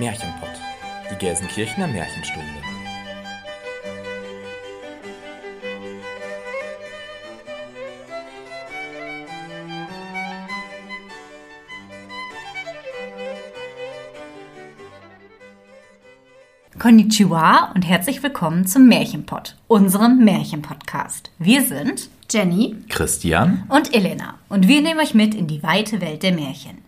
Märchenpott, die Gelsenkirchener Märchenstunde. Konnichiwa und herzlich willkommen zum Märchenpott, unserem Märchenpodcast. Wir sind Jenny Christian und Elena und wir nehmen euch mit in die weite Welt der Märchen,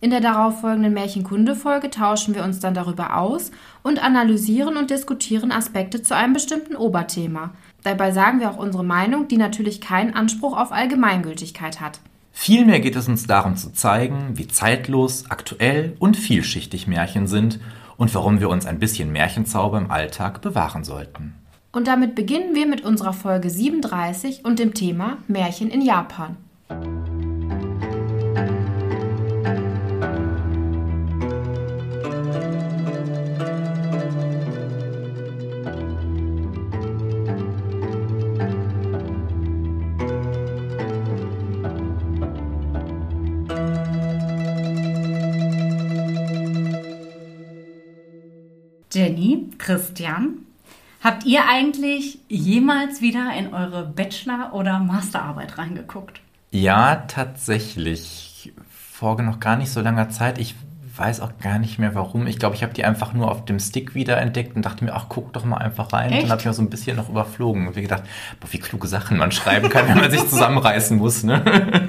in der darauffolgenden Märchenkunde-Folge tauschen wir uns dann darüber aus und analysieren und diskutieren Aspekte zu einem bestimmten Oberthema. Dabei sagen wir auch unsere Meinung, die natürlich keinen Anspruch auf Allgemeingültigkeit hat. Vielmehr geht es uns darum zu zeigen, wie zeitlos, aktuell und vielschichtig Märchen sind und warum wir uns ein bisschen Märchenzauber im Alltag bewahren sollten. Und damit beginnen wir mit unserer Folge 37 und dem Thema Märchen in Japan. Jenny, Christian, habt ihr eigentlich jemals wieder in eure Bachelor- oder Masterarbeit reingeguckt? Ja, tatsächlich. Vor noch gar nicht so langer Zeit. Ich weiß auch gar nicht mehr warum. Ich glaube, ich habe die einfach nur auf dem Stick wiederentdeckt und dachte mir, ach, guck doch mal einfach rein. Echt? Und dann habe ich mal so ein bisschen noch überflogen und mir gedacht, boah, wie kluge Sachen man schreiben kann, wenn man sich zusammenreißen muss. Ne?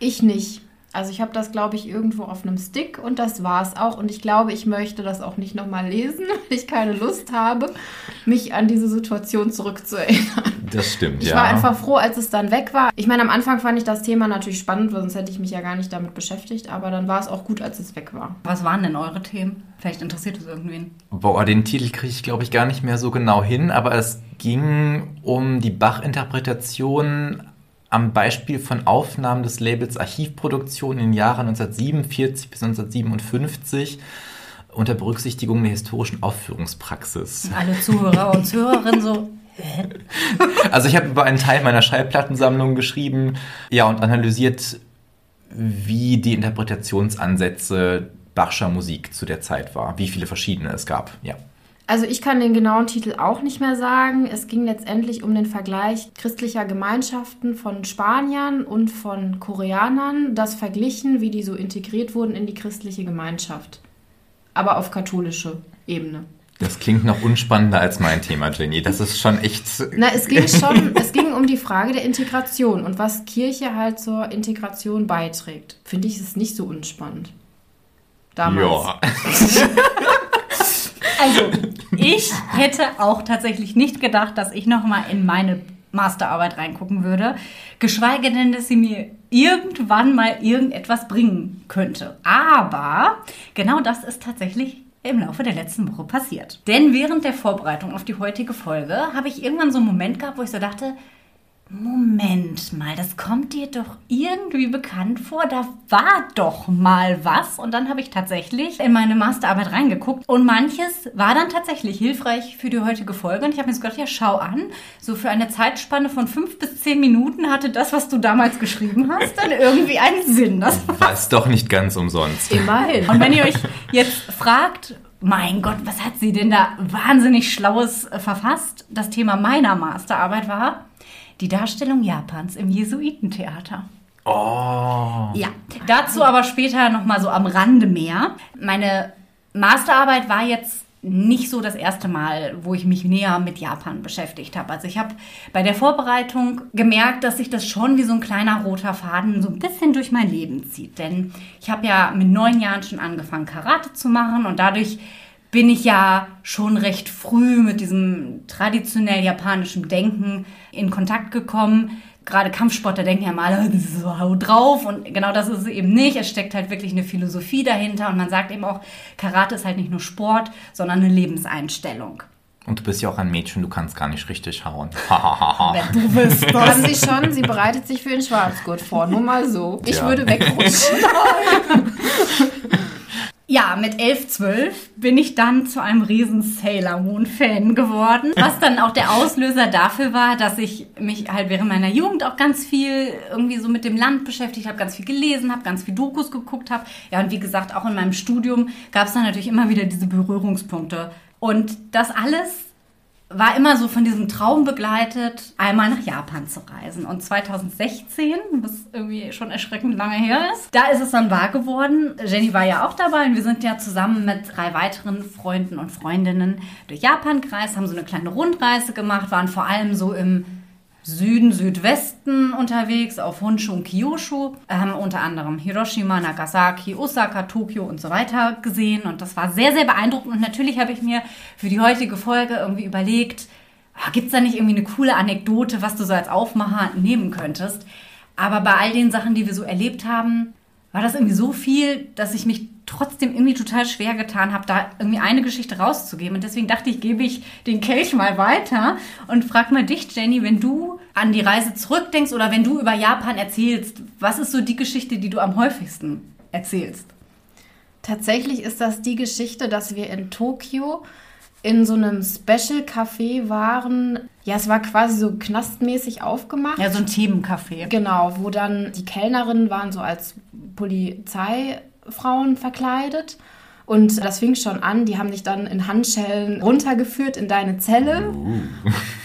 Ich nicht. Also ich habe das, glaube ich, irgendwo auf einem Stick und das war's auch. Und ich glaube, ich möchte das auch nicht nochmal lesen, weil ich keine Lust habe, mich an diese Situation zurückzuerinnern. Das stimmt, Ich ja. war einfach froh, als es dann weg war. Ich meine, am Anfang fand ich das Thema natürlich spannend, weil sonst hätte ich mich ja gar nicht damit beschäftigt. Aber dann war es auch gut, als es weg war. Was waren denn eure Themen? Vielleicht interessiert es irgendwen. Boah, den Titel kriege ich, glaube ich, gar nicht mehr so genau hin, aber es ging um die Bach-Interpretation am Beispiel von Aufnahmen des Labels Archivproduktion in den Jahren 1947 bis 1957 unter Berücksichtigung der historischen Aufführungspraxis. Alle Zuhörer und Zuhörerinnen so, Also ich habe über einen Teil meiner Schallplattensammlung geschrieben, ja, und analysiert, wie die Interpretationsansätze Bachscher Musik zu der Zeit war, wie viele verschiedene es gab, ja. Also ich kann den genauen Titel auch nicht mehr sagen. Es ging letztendlich um den Vergleich christlicher Gemeinschaften von Spaniern und von Koreanern, das verglichen, wie die so integriert wurden in die christliche Gemeinschaft. Aber auf katholische Ebene. Das klingt noch unspannender als mein Thema, Jenny. Das ist schon echt. Na, es ging schon, es ging um die Frage der Integration und was Kirche halt zur Integration beiträgt. Finde ich es nicht so unspannend. Damals. Ja. Also, ich hätte auch tatsächlich nicht gedacht, dass ich nochmal in meine Masterarbeit reingucken würde. Geschweige denn, dass sie mir irgendwann mal irgendetwas bringen könnte. Aber genau das ist tatsächlich im Laufe der letzten Woche passiert. Denn während der Vorbereitung auf die heutige Folge habe ich irgendwann so einen Moment gehabt, wo ich so dachte, Moment mal, das kommt dir doch irgendwie bekannt vor. Da war doch mal was. Und dann habe ich tatsächlich in meine Masterarbeit reingeguckt. Und manches war dann tatsächlich hilfreich für die heutige Folge. Und ich habe mir so gedacht, ja, schau an. So für eine Zeitspanne von fünf bis zehn Minuten hatte das, was du damals geschrieben hast, dann irgendwie einen Sinn. Das War es doch nicht ganz umsonst. Immerhin. und wenn ihr euch jetzt fragt, mein Gott, was hat sie denn da wahnsinnig Schlaues verfasst? Das Thema meiner Masterarbeit war die Darstellung Japans im Jesuitentheater. Oh. Ja, dazu aber später nochmal so am Rande mehr. Meine Masterarbeit war jetzt nicht so das erste Mal, wo ich mich näher mit Japan beschäftigt habe. Also ich habe bei der Vorbereitung gemerkt, dass sich das schon wie so ein kleiner roter Faden so ein bisschen durch mein Leben zieht. Denn ich habe ja mit neun Jahren schon angefangen, Karate zu machen und dadurch bin ich ja schon recht früh mit diesem traditionell japanischen Denken in Kontakt gekommen. Gerade Kampfsportler denken ja mal, das ist so hau drauf und genau das ist es eben nicht. Es steckt halt wirklich eine Philosophie dahinter und man sagt eben auch, Karate ist halt nicht nur Sport, sondern eine Lebenseinstellung. Und du bist ja auch ein Mädchen, du kannst gar nicht richtig hauen. du bist Haben sie schon, sie bereitet sich für den Schwarzgurt vor, nur mal so. Ich Ja. würde wegrutschen. Ja, mit 11, 12 bin ich dann zu einem riesen Sailor Moon Fan geworden, was dann auch der Auslöser dafür war, dass ich mich halt während meiner Jugend auch ganz viel irgendwie so mit dem Land beschäftigt habe, ganz viel gelesen habe, ganz viel Dokus geguckt habe. Ja, und wie gesagt, auch in meinem Studium gab es dann natürlich immer wieder diese Berührungspunkte. Und das alles war immer so von diesem Traum begleitet, einmal nach Japan zu reisen. Und 2016, was irgendwie schon erschreckend lange her ist, da ist es dann wahr geworden. Jenny war ja auch dabei und wir sind ja zusammen mit drei weiteren Freunden und Freundinnen durch Japan gereist, haben so eine kleine Rundreise gemacht, waren vor allem so im Süden, Südwesten unterwegs, auf Honshu und Kyushu. Haben unter anderem Hiroshima, Nagasaki, Osaka, Tokio und so weiter gesehen. Und das war sehr, sehr beeindruckend. Und natürlich habe ich mir für die heutige Folge irgendwie überlegt, gibt es da nicht irgendwie eine coole Anekdote, was du so als Aufmacher nehmen könntest? Aber bei all den Sachen, die wir so erlebt haben, war das irgendwie so viel, dass ich mich trotzdem irgendwie total schwer getan habe, da irgendwie eine Geschichte rauszugeben. Und deswegen dachte ich, gebe ich den Kelch mal weiter und frag mal dich, Jenny, wenn du an die Reise zurückdenkst oder wenn du über Japan erzählst, was ist so die Geschichte, die du am häufigsten erzählst? Tatsächlich ist das die Geschichte, dass wir in Tokio in so einem Special Café waren. Ja, es war quasi so knastmäßig aufgemacht. Ja, so ein Themencafé. Genau, wo dann die Kellnerinnen waren so als Polizeifrauen verkleidet. Und das fing schon an, die haben dich dann in Handschellen runtergeführt in deine Zelle.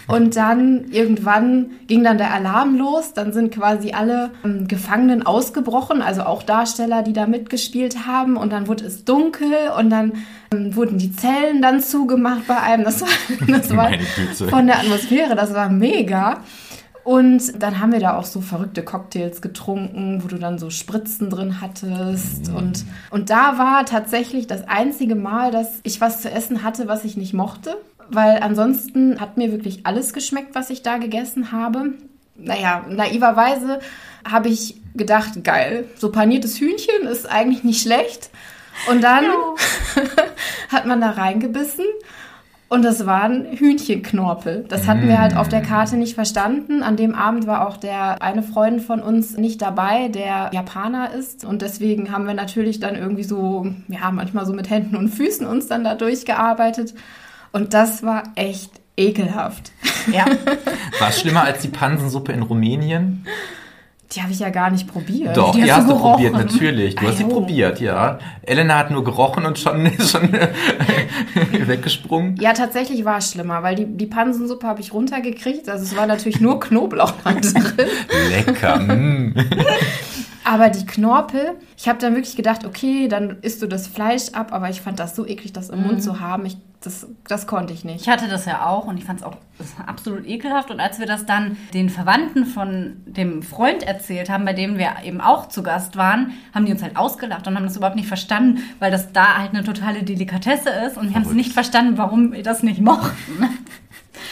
Und dann irgendwann ging dann der Alarm los. Dann sind quasi alle ähm, Gefangenen ausgebrochen, also auch Darsteller, die da mitgespielt haben. Und dann wurde es dunkel und dann ähm, wurden die Zellen dann zugemacht bei einem. Das war, das war von der Atmosphäre, das war mega. Und dann haben wir da auch so verrückte Cocktails getrunken, wo du dann so Spritzen drin hattest. Und, und da war tatsächlich das einzige Mal, dass ich was zu essen hatte, was ich nicht mochte. Weil ansonsten hat mir wirklich alles geschmeckt, was ich da gegessen habe. Naja, naiverweise habe ich gedacht, geil, so paniertes Hühnchen ist eigentlich nicht schlecht. Und dann hat man da reingebissen und das waren Hühnchenknorpel. Das hatten wir halt auf der Karte nicht verstanden. An dem Abend war auch der eine Freund von uns nicht dabei, der Japaner ist. Und deswegen haben wir natürlich dann irgendwie so, ja, manchmal so mit Händen und Füßen uns dann da durchgearbeitet. Und das war echt ekelhaft. Ja. War es schlimmer als die Pansensuppe in Rumänien? Die habe ich ja gar nicht probiert. Doch, die die, hast hast du du probiert, gerochen. natürlich. Du hast sie jo. probiert, ja. Elena hat nur gerochen und schon, schon weggesprungen. Ja, tatsächlich war es schlimmer, weil die, die Pansensuppe habe ich runtergekriegt. Also es war natürlich nur Knoblauch drin. Lecker. mm. Aber die Knorpel, ich habe dann wirklich gedacht, okay, dann isst du das Fleisch ab, aber ich fand das so eklig, das im Mund zu haben. Ich, das, das konnte ich nicht. Ich hatte das ja auch und ich fand es auch absolut ekelhaft. Und als wir das dann den Verwandten von dem Freund erzählt haben, bei dem wir eben auch zu Gast waren, haben die uns halt ausgelacht und haben das überhaupt nicht verstanden, weil das da halt eine totale Delikatesse ist und die haben es nicht verstanden, warum wir das nicht mochten.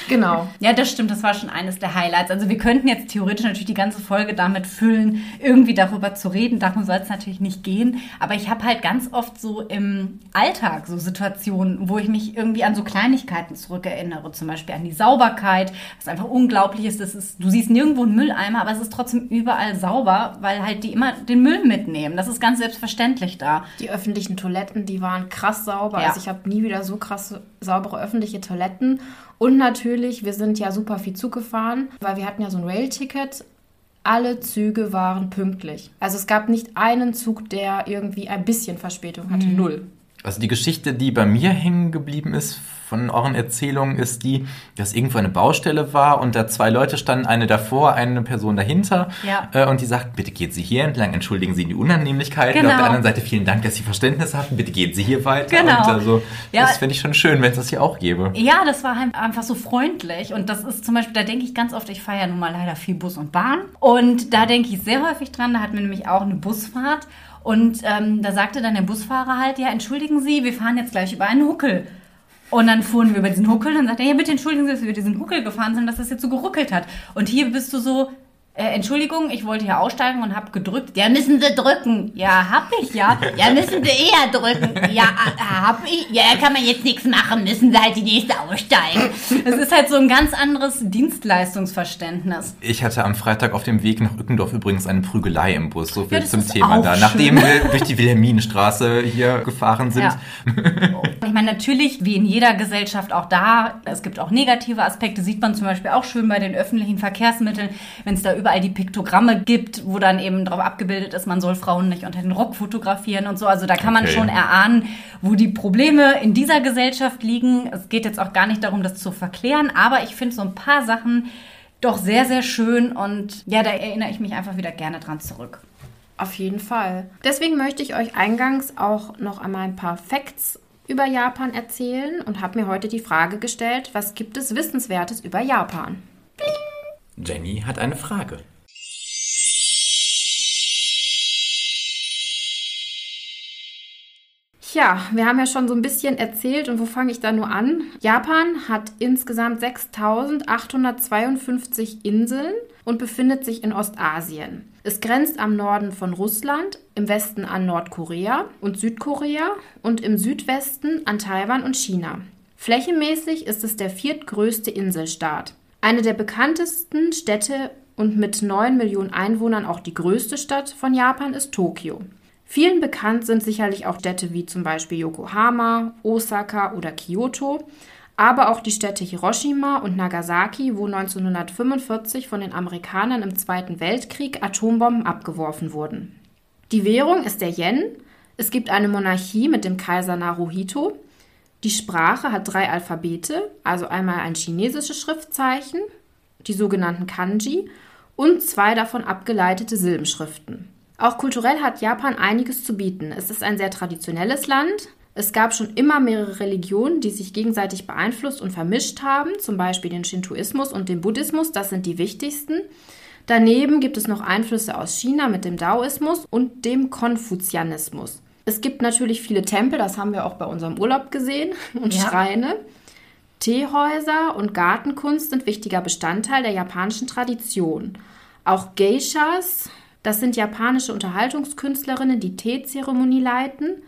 Genau. Ja, das stimmt, das war schon eines der Highlights. Also wir könnten jetzt theoretisch natürlich die ganze Folge damit füllen, irgendwie darüber zu reden. Darum soll es natürlich nicht gehen. Aber ich habe halt ganz oft so im Alltag so Situationen, wo ich mich irgendwie an so Kleinigkeiten zurückerinnere. Zum Beispiel an die Sauberkeit, was einfach unglaublich ist. Das ist du siehst nirgendwo einen Mülleimer, aber es ist trotzdem überall sauber, weil halt die immer den Müll mitnehmen. Das ist ganz selbstverständlich da. Die öffentlichen Toiletten, die waren krass sauber. Ja. Also ich habe nie wieder so krass saubere öffentliche Toiletten. Und natürlich, wir sind ja super viel Zug gefahren, weil wir hatten ja so ein Rail-Ticket. Alle Züge waren pünktlich. Also es gab nicht einen Zug, der irgendwie ein bisschen Verspätung hatte. Null. Also die Geschichte, die bei mir hängen geblieben ist von euren Erzählungen, ist die, dass irgendwo eine Baustelle war und da zwei Leute standen, eine davor, eine Person dahinter. Ja. Äh, und die sagten, bitte geht Sie hier entlang, entschuldigen Sie die Unannehmlichkeiten. Genau. Auf der anderen Seite vielen Dank, dass Sie Verständnis hatten, bitte gehen Sie hier weiter. Genau. Und also, Ja. das fände ich schon schön, wenn es das hier auch gäbe. Ja, das war halt einfach so freundlich. Und das ist zum Beispiel, da denke ich ganz oft, ich fahre ja nun mal leider viel Bus und Bahn. Und da denke ich sehr häufig dran, da hatten wir nämlich auch eine Busfahrt. Und ähm, da sagte dann der Busfahrer halt, ja, entschuldigen Sie, wir fahren jetzt gleich über einen Huckel. Und dann fuhren wir über diesen Huckel und dann sagte er, ja, bitte entschuldigen Sie, dass wir über diesen Huckel gefahren sind, dass das jetzt so geruckelt hat. Und hier bist du so, äh, Entschuldigung, ich wollte hier aussteigen und habe gedrückt. Ja, müssen Sie drücken. Ja, hab ich ja. Ja, müssen Sie eher drücken. Ja, äh, hab ich. Ja, kann man jetzt nichts machen, müssen Sie halt die nächste aussteigen. Das ist halt so ein ganz anderes Dienstleistungsverständnis. Ich hatte am Freitag auf dem Weg nach Ückendorf übrigens eine Prügelei im Bus. So viel Ja, zum Thema da. schön. Nachdem wir durch die Wilhelminenstraße hier gefahren sind. Ja. Ich meine, natürlich, wie in jeder Gesellschaft auch da, es gibt auch negative Aspekte, sieht man zum Beispiel auch schön bei den öffentlichen Verkehrsmitteln, wenn es da überall die Piktogramme gibt, wo dann eben drauf abgebildet ist, man soll Frauen nicht unter den Rock fotografieren und so. Also da kann man Okay. schon erahnen, wo die Probleme in dieser Gesellschaft liegen. Es geht jetzt auch gar nicht darum, das zu verklären, aber ich finde so ein paar Sachen doch sehr, sehr schön und ja, da erinnere ich mich einfach wieder gerne dran zurück. Auf jeden Fall. Deswegen möchte ich euch eingangs auch noch einmal ein paar Facts über Japan erzählen und habe mir heute die Frage gestellt, was gibt es Wissenswertes über Japan? Jenny hat eine Frage. Tja, wir haben ja schon so ein bisschen erzählt und wo fange ich da nur an? Japan hat insgesamt 6852 Inseln und befindet sich in Ostasien. Es grenzt am Norden von Russland, im Westen an Nordkorea und Südkorea und im Südwesten an Taiwan und China. Flächenmäßig ist es der viertgrößte Inselstaat. Eine der bekanntesten Städte und mit 9 Millionen Einwohnern auch die größte Stadt von Japan ist Tokio. Vielen bekannt sind sicherlich auch Städte wie zum Beispiel Yokohama, Osaka oder Kyoto, aber auch die Städte Hiroshima und Nagasaki, wo 1945 von den Amerikanern im Zweiten Weltkrieg Atombomben abgeworfen wurden. Die Währung ist der Yen. Es gibt eine Monarchie mit dem Kaiser Naruhito. Die Sprache hat drei Alphabete, also einmal ein chinesisches Schriftzeichen, die sogenannten Kanji, und zwei davon abgeleitete Silbenschriften. Auch kulturell hat Japan einiges zu bieten. Es ist ein sehr traditionelles Land. Es gab schon immer mehrere Religionen, die sich gegenseitig beeinflusst und vermischt haben, zum Beispiel den Shintoismus und den Buddhismus, das sind die wichtigsten. Daneben gibt es noch Einflüsse aus China mit dem Daoismus und dem Konfuzianismus. Es gibt natürlich viele Tempel, das haben wir auch bei unserem Urlaub gesehen, und Ja. Schreine. Teehäuser und Gartenkunst sind wichtiger Bestandteil der japanischen Tradition. Auch Geishas, das sind japanische Unterhaltungskünstlerinnen, die Teezeremonie leiten.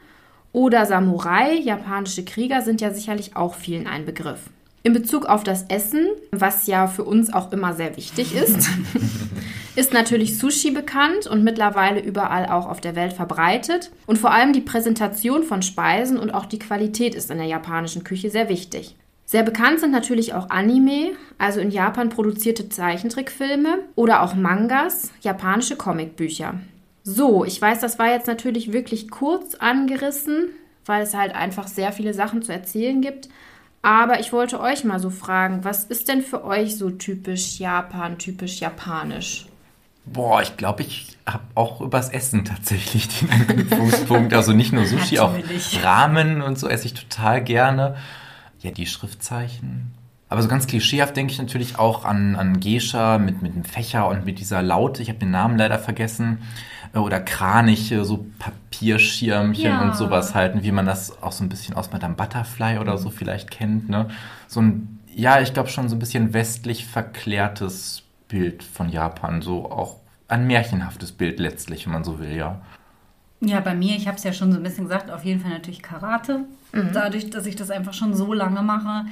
Oder Samurai, japanische Krieger, sind ja sicherlich auch vielen ein Begriff. In Bezug auf das Essen, was ja für uns auch immer sehr wichtig ist, ist natürlich Sushi bekannt und mittlerweile überall auch auf der Welt verbreitet. Und vor allem die Präsentation von Speisen und auch die Qualität ist in der japanischen Küche sehr wichtig. Sehr bekannt sind natürlich auch Anime, also in Japan produzierte Zeichentrickfilme oder auch Mangas, japanische Comicbücher. So, ich weiß, das war jetzt natürlich wirklich kurz angerissen, weil es halt einfach sehr viele Sachen zu erzählen gibt. Aber ich wollte euch mal so fragen, was ist denn für euch so typisch Japan, typisch japanisch? Boah, ich glaube, ich habe auch übers Essen tatsächlich den Anknüpfungspunkt. Also nicht nur Sushi, auch. Ramen und so esse ich total gerne. Ja, die Schriftzeichen. Aber so ganz klischeehaft denke ich natürlich auch an, an Gescha mit, mit dem Fächer und mit dieser Laute. Ich habe den Namen leider vergessen. Äh, Oder Kraniche, so Papierschirmchen Ja. und sowas halten, wie man das auch so ein bisschen aus Madame Butterfly oder so vielleicht kennt. Ne? So ein, ja, ich glaube schon so ein bisschen westlich verklärtes Bild von Japan. So auch ein märchenhaftes Bild letztlich, wenn man so will, ja. Ja, bei mir, ich habe es ja schon so ein bisschen gesagt, auf jeden Fall natürlich Karate. Dadurch, dass ich das einfach schon so lange mache.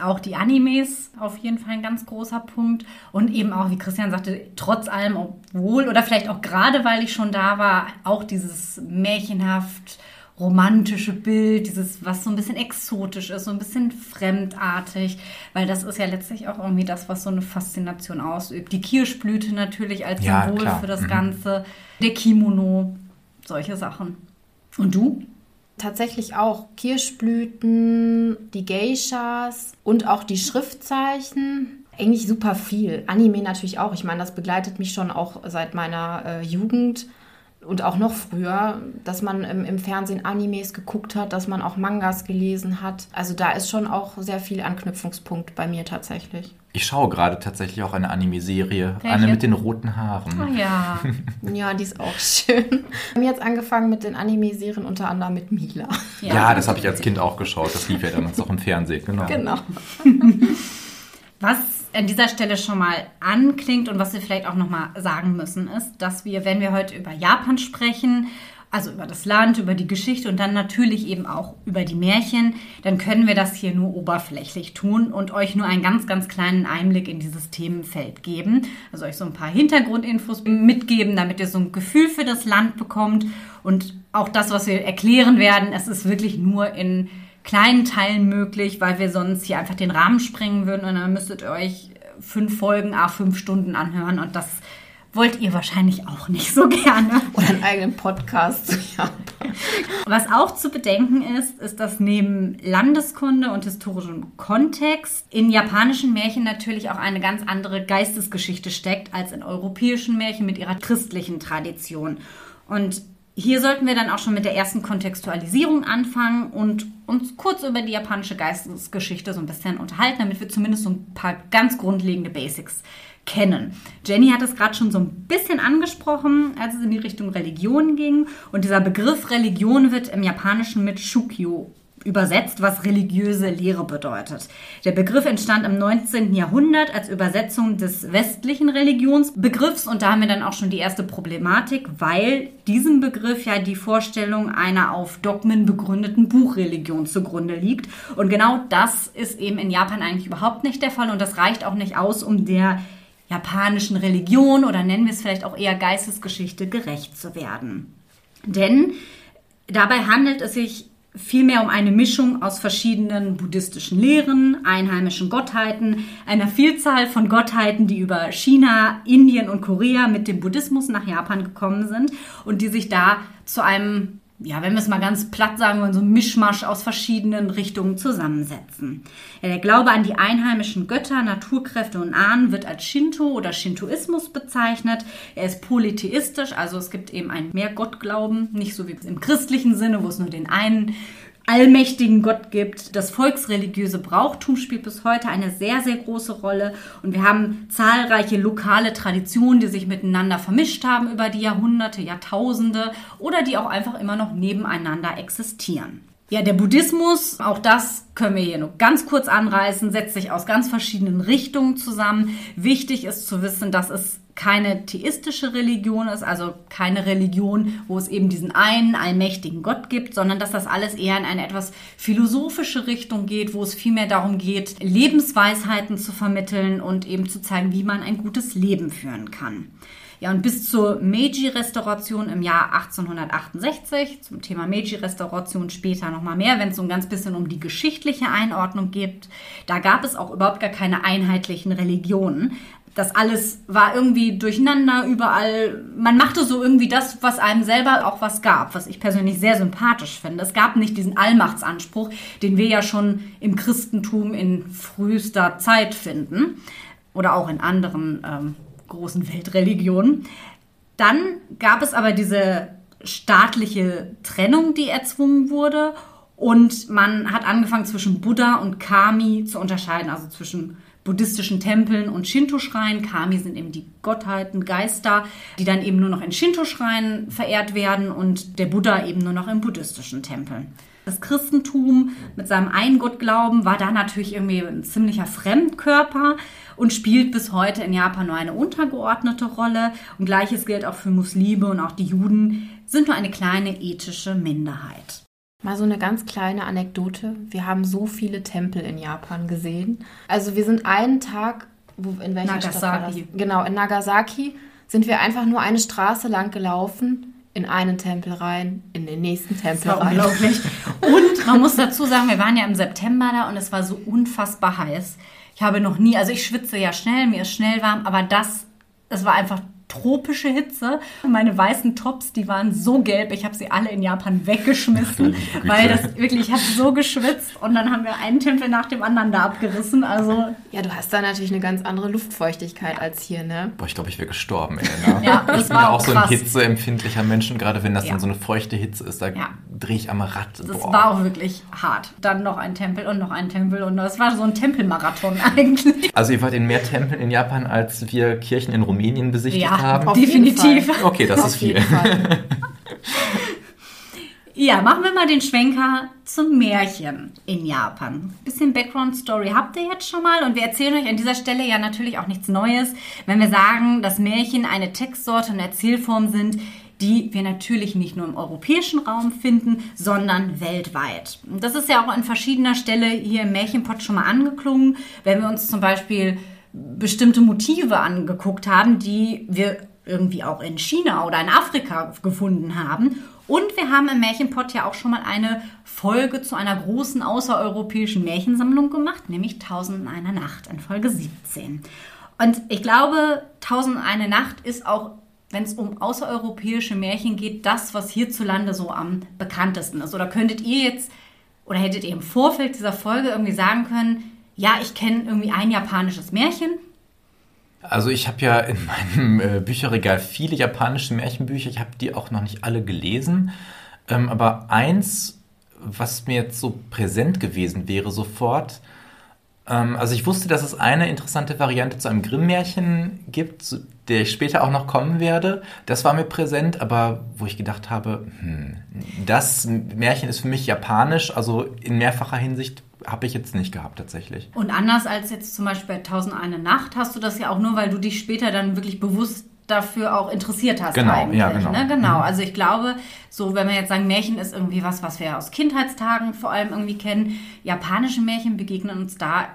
Auch die Animes auf jeden Fall ein ganz großer Punkt. Und eben auch, wie Christian sagte, trotz allem, obwohl oder vielleicht auch gerade, weil ich schon da war, auch dieses märchenhaft romantische Bild, dieses, was so ein bisschen exotisch ist, so ein bisschen fremdartig, weil das ist ja letztlich auch irgendwie das, was so eine Faszination ausübt. Die Kirschblüte natürlich als Ja, Symbol klar. für das Mhm. Ganze, der Kimono, solche Sachen. Und du? Tatsächlich auch Kirschblüten, die Geishas und auch die Schriftzeichen. Eigentlich super viel. Anime natürlich auch. Ich meine, das begleitet mich schon auch seit meiner äh, Jugend und auch noch früher, dass man im, im Fernsehen Animes geguckt hat, dass man auch Mangas gelesen hat. Also da ist schon auch sehr viel Anknüpfungspunkt bei mir tatsächlich. Ich schaue gerade tatsächlich auch eine Anime-Serie. Eine mit den roten Haaren. Ah ja. Ja, die ist auch schön. Wir haben jetzt angefangen mit den Anime-Serien, unter anderem mit Mila. Ja, das habe ich als Kind auch geschaut. Das lief ja damals auch im Fernsehen, genau. Genau. Was an dieser Stelle schon mal anklingt und was wir vielleicht auch noch mal sagen müssen, ist, dass wir, wenn wir heute über Japan sprechen, also über das Land, über die Geschichte und dann natürlich eben auch über die Märchen, dann können wir das hier nur oberflächlich tun und euch nur einen ganz, ganz kleinen Einblick in dieses Themenfeld geben. Also euch so ein paar Hintergrundinfos mitgeben, damit ihr so ein Gefühl für das Land bekommt und auch das, was wir erklären werden, es ist wirklich nur in kleinen Teilen möglich, weil wir sonst hier einfach den Rahmen sprengen würden und dann müsstet ihr euch fünf Folgen, a fünf Stunden anhören und das wollt ihr wahrscheinlich auch nicht so gerne. Oder einen eigenen Podcast Japan. Was auch zu bedenken ist, ist, dass neben Landeskunde und historischem Kontext in japanischen Märchen natürlich auch eine ganz andere Geistesgeschichte steckt als in europäischen Märchen mit ihrer christlichen Tradition. Und hier sollten wir dann auch schon mit der ersten Kontextualisierung anfangen und uns kurz über die japanische Geistesgeschichte so ein bisschen unterhalten, damit wir zumindest so ein paar ganz grundlegende Basics kennen. Jenny hat es gerade schon so ein bisschen angesprochen, als es in die Richtung Religion ging. Und dieser Begriff Religion wird im Japanischen mit Shukyo übersetzt, was religiöse Lehre bedeutet. Der Begriff entstand im 19. Jahrhundert als Übersetzung des westlichen Religionsbegriffs und da haben wir dann auch schon die erste Problematik, weil diesem Begriff ja die Vorstellung einer auf Dogmen begründeten Buchreligion zugrunde liegt. Und genau das ist eben in Japan eigentlich überhaupt nicht der Fall und das reicht auch nicht aus, um der japanischen Religion oder nennen wir es vielleicht auch eher Geistesgeschichte gerecht zu werden. Denn dabei handelt es sich vielmehr um eine Mischung aus verschiedenen buddhistischen Lehren, einheimischen Gottheiten, einer Vielzahl von Gottheiten, die über China, Indien und Korea mit dem Buddhismus nach Japan gekommen sind und die sich da zu einem ja, wenn wir es mal ganz platt sagen wollen, so ein Mischmasch aus verschiedenen Richtungen zusammensetzen. Ja, der Glaube an die einheimischen Götter, Naturkräfte und Ahnen wird als Shinto oder Shintoismus bezeichnet. Er ist polytheistisch, also es gibt eben einen Mehrgottglauben, nicht so wie im christlichen Sinne, wo es nur den einen allmächtigen Gott gibt. Das volksreligiöse Brauchtum spielt bis heute eine sehr, sehr große Rolle. Und wir haben zahlreiche lokale Traditionen, die sich miteinander vermischt haben über die Jahrhunderte, Jahrtausende oder die auch einfach immer noch nebeneinander existieren. Ja, der Buddhismus, auch das können wir hier nur ganz kurz anreißen, setzt sich aus ganz verschiedenen Richtungen zusammen. Wichtig ist zu wissen, dass es keine theistische Religion ist, also keine Religion, wo es eben diesen einen allmächtigen Gott gibt, sondern dass das alles eher in eine etwas philosophische Richtung geht, wo es vielmehr darum geht, Lebensweisheiten zu vermitteln und eben zu zeigen, wie man ein gutes Leben führen kann. Ja, und bis zur Meiji-Restauration im Jahr 1868, zum Thema Meiji-Restauration später nochmal mehr, wenn es so ein ganz bisschen um die geschichtliche Einordnung geht, da gab es auch überhaupt gar keine einheitlichen Religionen. Das alles war irgendwie durcheinander, überall. Man machte so irgendwie das, was einem selber auch was gab, was ich persönlich sehr sympathisch finde. Es gab nicht diesen Allmachtsanspruch, den wir ja schon im Christentum in frühester Zeit finden oder auch in anderen ähm, großen Weltreligionen. Dann gab es aber diese staatliche Trennung, die erzwungen wurde. Und man hat angefangen zwischen Buddha und Kami zu unterscheiden, also zwischen buddhistischen Tempeln und Shinto-Schreinen. Kami sind eben die Gottheiten, Geister, die dann eben nur noch in Shinto-Schreinen verehrt werden und der Buddha eben nur noch in buddhistischen Tempeln. Das Christentum mit seinem Eingottglauben war da natürlich irgendwie ein ziemlicher Fremdkörper und spielt bis heute in Japan nur eine untergeordnete Rolle. Und gleiches gilt auch für Muslime und auch die Juden sind nur eine kleine ethische Minderheit. Mal so eine ganz kleine Anekdote. Wir haben so viele Tempel in Japan gesehen. Also wir sind einen Tag, wo, in welcher Nagasaki. Stadt war das? Genau, in Nagasaki sind wir einfach nur eine Straße lang gelaufen, in einen Tempel rein, in den nächsten Tempel Das war rein. unglaublich. Und man muss dazu sagen, wir waren ja im September da und es war so unfassbar heiß. Ich habe noch nie, also ich schwitze ja schnell, mir ist schnell warm, aber das, es war einfach tropische Hitze. Meine weißen Tops, die waren so gelb, ich habe sie alle in Japan weggeschmissen, weil das wirklich, ich habe so geschwitzt und dann haben wir einen Tempel nach dem anderen da abgerissen. Also Ja, du hast da natürlich eine ganz andere Luftfeuchtigkeit als hier, ne? Boah, ich glaube, ich wäre gestorben, ey. Ne? Ja, das ich bin war ja auch auch so ein krass. hitzeempfindlicher Mensch und gerade wenn das Ja. dann so eine feuchte Hitze ist, da Ja. drehe ich am Rad. das Boah. war auch wirklich hart. Dann noch ein Tempel und noch ein Tempel und das war so ein Tempelmarathon eigentlich. Also ihr wart in mehr Tempeln in Japan, als wir Kirchen in Rumänien besichtigt Ja, haben. Auf jeden Definitiv. Fall. Okay, das Auf ist viel. Ja, machen wir mal den Schwenker zum Märchen in Japan. Bisschen Background Story habt ihr jetzt schon mal und wir erzählen euch an dieser Stelle ja natürlich auch nichts Neues, wenn wir sagen, dass Märchen eine Textsorte und Erzählform sind, die wir natürlich nicht nur im europäischen Raum finden, sondern weltweit. Und das ist ja auch an verschiedener Stelle hier im Märchenpott schon mal angeklungen, wenn wir uns zum Beispiel bestimmte Motive angeguckt haben, die wir irgendwie auch in China oder in Afrika gefunden haben. Und wir haben im Märchenpott ja auch schon mal eine Folge zu einer großen außereuropäischen Märchensammlung gemacht, nämlich Tausend und eine Nacht in Folge 17. Und ich glaube, Tausend und eine Nacht ist auch wenn es um außereuropäische Märchen geht, das, was hierzulande so am bekanntesten ist? Oder könntet ihr jetzt oder hättet ihr im Vorfeld dieser Folge irgendwie sagen können, ja, ich kenne irgendwie ein japanisches Märchen? Also ich habe ja in meinem äh, Bücherregal viele japanische Märchenbücher. Ich habe die auch noch nicht alle gelesen. Ähm, aber eins, was mir jetzt so präsent gewesen wäre sofort, ähm, also ich wusste, dass es eine interessante Variante zu einem Grimm-Märchen gibt, zu der ich später auch noch kommen werde. Das war mir präsent, aber wo ich gedacht habe, hm, das Märchen ist für mich japanisch, also in mehrfacher Hinsicht habe ich jetzt nicht gehabt tatsächlich. Und anders als jetzt zum Beispiel bei Tausend eine Nacht hast du das ja auch nur, weil du dich später dann wirklich bewusst dafür auch interessiert hast. Genau, eigentlich, ja, genau. Ne? Genau. Mhm. Also ich glaube, so wenn wir jetzt sagen, Märchen ist irgendwie was, was wir aus Kindheitstagen vor allem irgendwie kennen, japanische Märchen begegnen uns da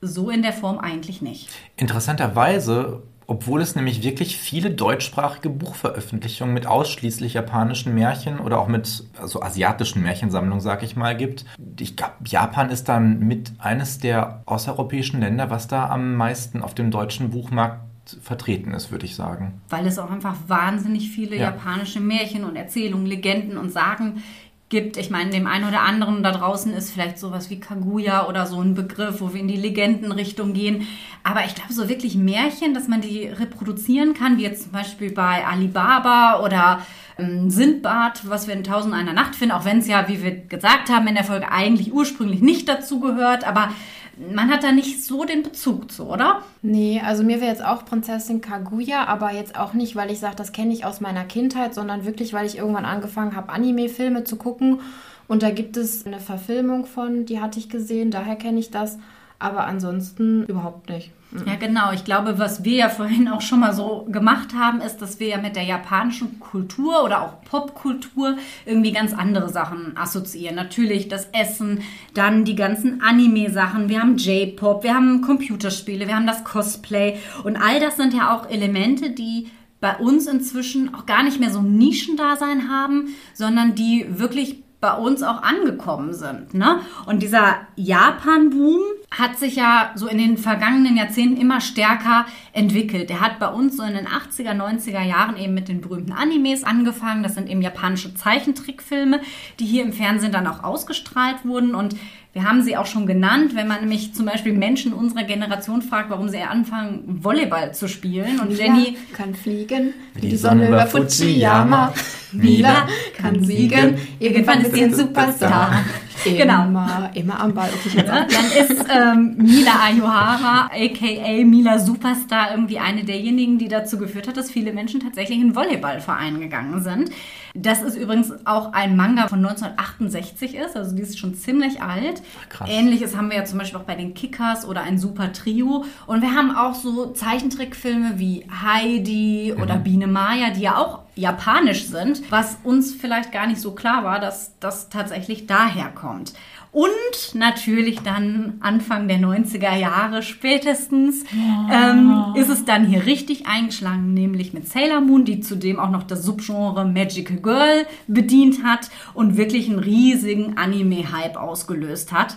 so in der Form eigentlich nicht. Interessanterweise obwohl es nämlich wirklich viele deutschsprachige Buchveröffentlichungen mit ausschließlich japanischen Märchen oder auch mit also asiatischen Märchensammlungen, sag ich mal, gibt. Ich glaube, Japan ist dann mit eines der außereuropäischen Länder, was da am meisten auf dem deutschen Buchmarkt vertreten ist, würde ich sagen. Weil es auch einfach wahnsinnig viele ja. japanische Märchen und Erzählungen, Legenden und Sagen gibt. Ich meine, dem einen oder anderen da draußen ist vielleicht sowas wie Kaguya oder so ein Begriff, wo wir in die Legendenrichtung gehen. Aber ich glaube, so wirklich Märchen, dass man die reproduzieren kann, wie jetzt zum Beispiel bei Alibaba oder ähm, Sindbad, was wir in Tausend einer Nacht finden, auch wenn es ja, wie wir gesagt haben in der Folge, eigentlich ursprünglich nicht dazu gehört, aber man hat da nicht so den Bezug zu, oder? Nee, also mir wäre jetzt auch Prinzessin Kaguya, aber jetzt auch nicht, weil ich sage, das kenne ich aus meiner Kindheit, sondern wirklich, weil ich irgendwann angefangen habe, Anime-Filme zu gucken. Und da gibt es eine Verfilmung von, die hatte ich gesehen, daher kenne ich das. Aber ansonsten überhaupt nicht. Ja, genau. Ich glaube, was wir ja vorhin auch schon mal so gemacht haben, ist, dass wir ja mit der japanischen Kultur oder auch Popkultur irgendwie ganz andere Sachen assoziieren. Natürlich das Essen, dann die ganzen Anime-Sachen, wir haben J-Pop, wir haben Computerspiele, wir haben das Cosplay und all das sind ja auch Elemente, die bei uns inzwischen auch gar nicht mehr so ein Nischendasein haben, sondern die wirklich bei uns auch angekommen sind. Ne? Und dieser Japan-Boom hat sich ja so in den vergangenen Jahrzehnten immer stärker entwickelt. Der hat bei uns so in den 80er, 90er Jahren eben mit den berühmten Animes angefangen. Das sind eben japanische Zeichentrickfilme, die hier im Fernsehen dann auch ausgestrahlt wurden. Und wir haben sie auch schon genannt, wenn man nämlich zum Beispiel Menschen unserer Generation fragt, warum sie anfangen, Volleyball zu spielen. Und Jenny kann fliegen wie die Sonne über Fujiyama. Mila kann siegen. Irgendwann ist sie ein Superstar. Genau. Immer, immer am Ball. Okay, dann ist ähm, Mila Ayohara, aka Mila Superstar, irgendwie eine derjenigen, die dazu geführt hat, dass viele Menschen tatsächlich in Volleyballverein gegangen sind. Das ist übrigens auch ein Manga von 1968 ist, also die ist schon ziemlich alt. Krass. Ähnliches haben wir ja zum Beispiel auch bei den Kickers oder ein Super Trio. Und wir haben auch so Zeichentrickfilme wie Heidi mhm. oder Biene Maya, die ja auch japanisch sind, was uns vielleicht gar nicht so klar war, dass das tatsächlich daher kommt. Und natürlich dann Anfang der 90er Jahre spätestens ja. ähm, ist es dann hier richtig eingeschlagen, nämlich mit Sailor Moon, die zudem auch noch das Subgenre Magical Girl bedient hat und wirklich einen riesigen Anime-Hype ausgelöst hat.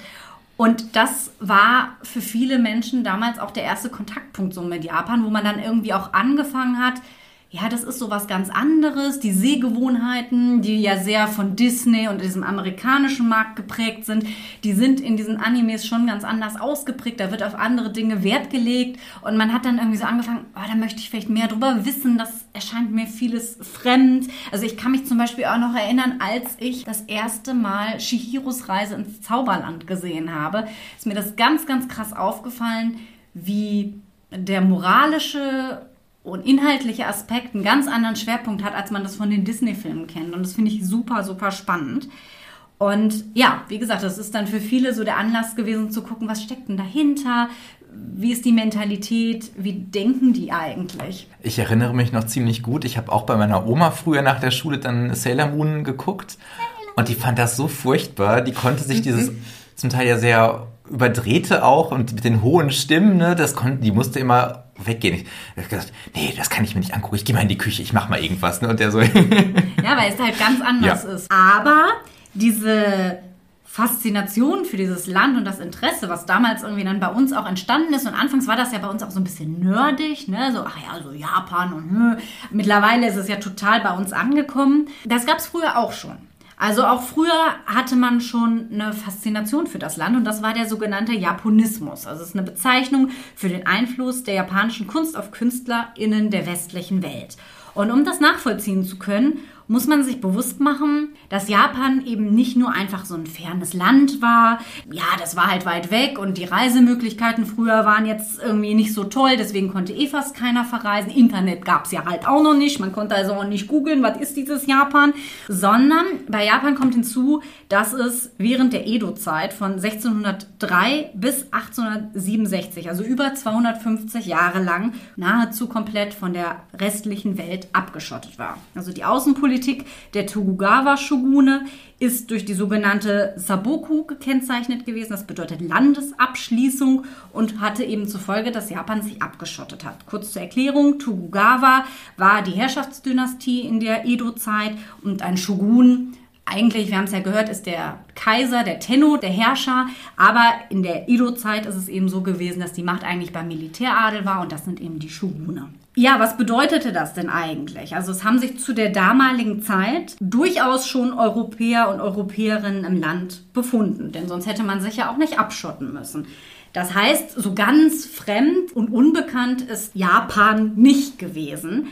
Und das war für viele Menschen damals auch der erste Kontaktpunkt so mit Japan, wo man dann irgendwie auch angefangen hat, ja, das ist so was ganz anderes. Die Sehgewohnheiten, die ja sehr von Disney und diesem amerikanischen Markt geprägt sind, die sind in diesen Animes schon ganz anders ausgeprägt. Da wird auf andere Dinge Wert gelegt und man hat dann irgendwie so angefangen, oh, da möchte ich vielleicht mehr drüber wissen. Das erscheint mir vieles fremd. Also ich kann mich zum Beispiel auch noch erinnern, als ich das erste Mal Shihiros Reise ins Zauberland gesehen habe, ist mir das ganz, ganz krass aufgefallen, wie der moralische und inhaltliche Aspekt einen ganz anderen Schwerpunkt hat, als man das von den Disney-Filmen kennt. Und das finde ich super, super spannend. Und ja, wie gesagt, das ist dann für viele so der Anlass gewesen zu gucken, was steckt denn dahinter? Wie ist die Mentalität? Wie denken die eigentlich? Ich erinnere mich noch ziemlich gut. Ich habe auch bei meiner Oma früher nach der Schule dann Sailor Moon geguckt. Und die fand das so furchtbar. Die konnte sich dieses zum Teil ja sehr überdrehte auch und mit den hohen Stimmen, ne, das konnte, die musste immer weggehen. Ich habe gesagt, nee, das kann ich mir nicht angucken. Ich gehe mal in die Küche, ich mache mal irgendwas. Ne? Und der so. ja, weil es halt ganz anders ja. ist. Aber diese Faszination für dieses Land und das Interesse, was damals irgendwie dann bei uns auch entstanden ist. Und anfangs war das ja bei uns auch so ein bisschen nerdig, ne? So, ach ja, so Japan und hm. mittlerweile ist es ja total bei uns angekommen. Das gab es früher auch schon. Also auch früher hatte man schon eine Faszination für das Land und das war der sogenannte Japonismus. Also es ist eine Bezeichnung für den Einfluss der japanischen Kunst auf KünstlerInnen der westlichen Welt. Und um das nachvollziehen zu können, muss man sich bewusst machen, dass Japan eben nicht nur einfach so ein fernes Land war. Ja, das war halt weit weg und die Reisemöglichkeiten früher waren jetzt irgendwie nicht so toll, deswegen konnte eh fast keiner verreisen. Internet gab es ja halt auch noch nicht. Man konnte also auch nicht googeln, was ist dieses Japan, sondern bei Japan kommt hinzu, dass es während der Edo-Zeit von 1603 bis 1867, also über 250 Jahre lang, nahezu komplett von der restlichen Welt abgeschottet war. Also die Außenpolitik Politik der Tokugawa-Shogune ist durch die sogenannte Saboku gekennzeichnet gewesen. Das bedeutet Landesabschließung und hatte eben zur Folge, dass Japan sich abgeschottet hat. Kurz zur Erklärung, Tokugawa war die Herrschaftsdynastie in der Edo-Zeit und ein Shogun eigentlich, wir haben es ja gehört, ist der Kaiser, der Tenno, der Herrscher. Aber in der Edo-Zeit ist es eben so gewesen, dass die Macht eigentlich beim Militäradel war und das sind eben die Shogune. Ja, was bedeutete das denn eigentlich? Also es haben sich zu der damaligen Zeit durchaus schon Europäer und Europäerinnen im Land befunden, denn sonst hätte man sich ja auch nicht abschotten müssen. Das heißt, so ganz fremd und unbekannt ist Japan nicht gewesen.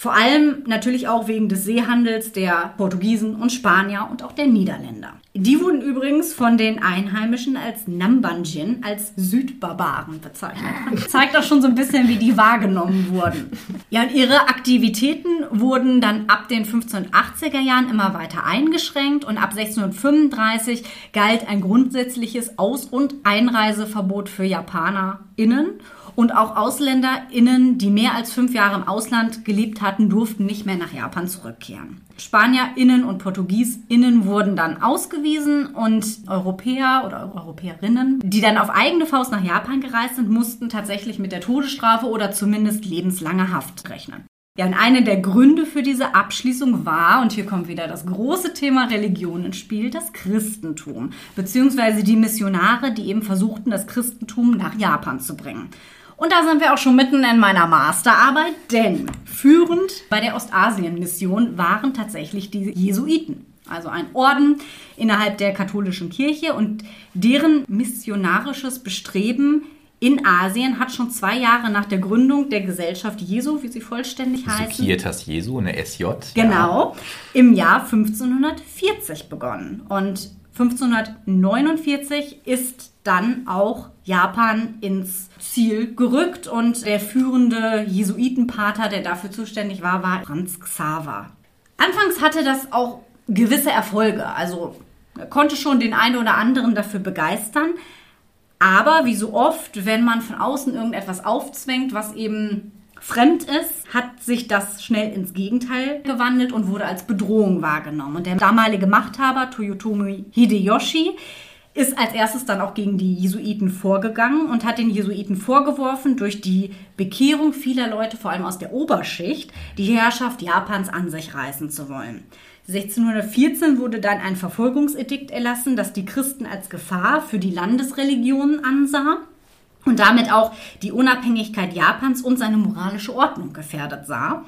Vor allem natürlich auch wegen des Seehandels der Portugiesen und Spanier und auch der Niederländer. Die wurden übrigens von den Einheimischen als Nambanjin, als Südbarbaren bezeichnet. Das zeigt auch schon so ein bisschen, wie die wahrgenommen wurden. Ja, und ihre Aktivitäten wurden dann ab den 1580er Jahren immer weiter eingeschränkt und ab 1635 galt ein grundsätzliches Aus- und Einreiseverbot für JapanerInnen und auch AusländerInnen, die mehr als fünf Jahre im Ausland gelebt hatten, durften nicht mehr nach Japan zurückkehren. SpanierInnen und PortugiesInnen wurden dann ausgewiesen und Europäer oder Europäerinnen, die dann auf eigene Faust nach Japan gereist sind, mussten tatsächlich mit der Todesstrafe oder zumindest lebenslange Haft rechnen. Ja, und einer der Gründe für diese Abschließung war, und hier kommt wieder das große Thema Religion ins Spiel, das Christentum, beziehungsweise die Missionare, die eben versuchten, das Christentum nach Japan zu bringen. Und da sind wir auch schon mitten in meiner Masterarbeit, denn führend bei der Ostasien-Mission waren tatsächlich die Jesuiten. Also ein Orden innerhalb der katholischen Kirche und deren missionarisches Bestreben in Asien hat schon zwei Jahre nach der Gründung der Gesellschaft Jesu, wie sie vollständig heißt. Pietas Jesu, eine SJ. Genau, ja. im Jahr 1540 begonnen. Und 1549 ist dann auch Japan ins Ziel gerückt und der führende Jesuitenpater, der dafür zuständig war, war Franz Xaver. Anfangs hatte das auch gewisse Erfolge, also er konnte schon den einen oder anderen dafür begeistern, aber wie so oft, wenn man von außen irgendetwas aufzwängt, was eben fremd ist, hat sich das schnell ins Gegenteil gewandelt und wurde als Bedrohung wahrgenommen. Und der damalige Machthaber Toyotomi Hideyoshi ist als erstes dann auch gegen die Jesuiten vorgegangen und hat den Jesuiten vorgeworfen, durch die Bekehrung vieler Leute, vor allem aus der Oberschicht, die Herrschaft Japans an sich reißen zu wollen. 1614 wurde dann ein Verfolgungsedikt erlassen, das die Christen als Gefahr für die Landesreligionen ansah und damit auch die Unabhängigkeit Japans und seine moralische Ordnung gefährdet sah.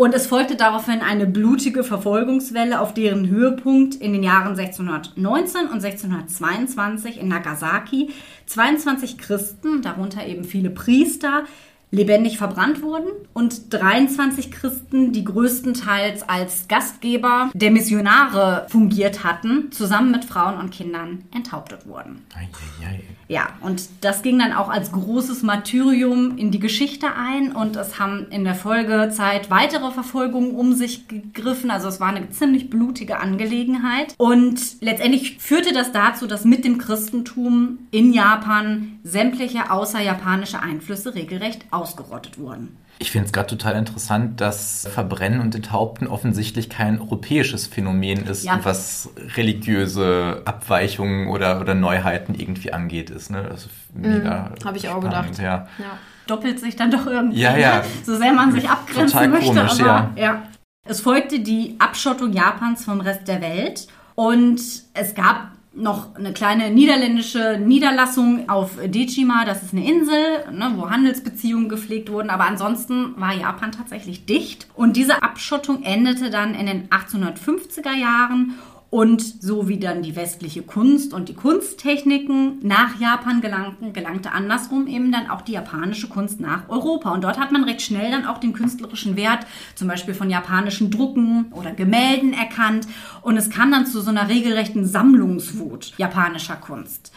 Und es folgte daraufhin eine blutige Verfolgungswelle, auf deren Höhepunkt in den Jahren 1619 und 1622 in Nagasaki 22 Christen, darunter eben viele Priester, lebendig verbrannt wurden und 23 Christen, die größtenteils als Gastgeber der Missionare fungiert hatten, zusammen mit Frauen und Kindern enthauptet wurden. Ei, ei, ei. Ja, und das ging dann auch als großes Martyrium in die Geschichte ein und es haben in der Folgezeit weitere Verfolgungen um sich gegriffen. Also es war eine ziemlich blutige Angelegenheit. Und letztendlich führte das dazu, dass mit dem Christentum in Japan sämtliche außerjapanische Einflüsse regelrecht ausgerottet wurden. Ich finde es gerade total interessant, dass Verbrennen und Enthaupten offensichtlich kein europäisches Phänomen ist, ja. was religiöse Abweichungen oder, oder Neuheiten irgendwie angeht. Ist, ne? Das mega mhm, Habe ich auch gedacht. Ja. ja. Doppelt sich dann doch irgendwie. Ja, ja. Ne? So sehr man sich abgrenzen total möchte. Komisch, aber, ja. ja. Es folgte die Abschottung Japans vom Rest der Welt und es gab noch eine kleine niederländische Niederlassung auf Dejima. Das ist eine Insel, ne, wo Handelsbeziehungen gepflegt wurden. Aber ansonsten war Japan tatsächlich dicht. Und diese Abschottung endete dann in den 1850er Jahren und so wie dann die westliche Kunst und die Kunsttechniken nach Japan gelangten, gelangte andersrum eben dann auch die japanische Kunst nach Europa. Und dort hat man recht schnell dann auch den künstlerischen Wert zum Beispiel von japanischen Drucken oder Gemälden erkannt. Und es kam dann zu so einer regelrechten Sammlungswut japanischer Kunst.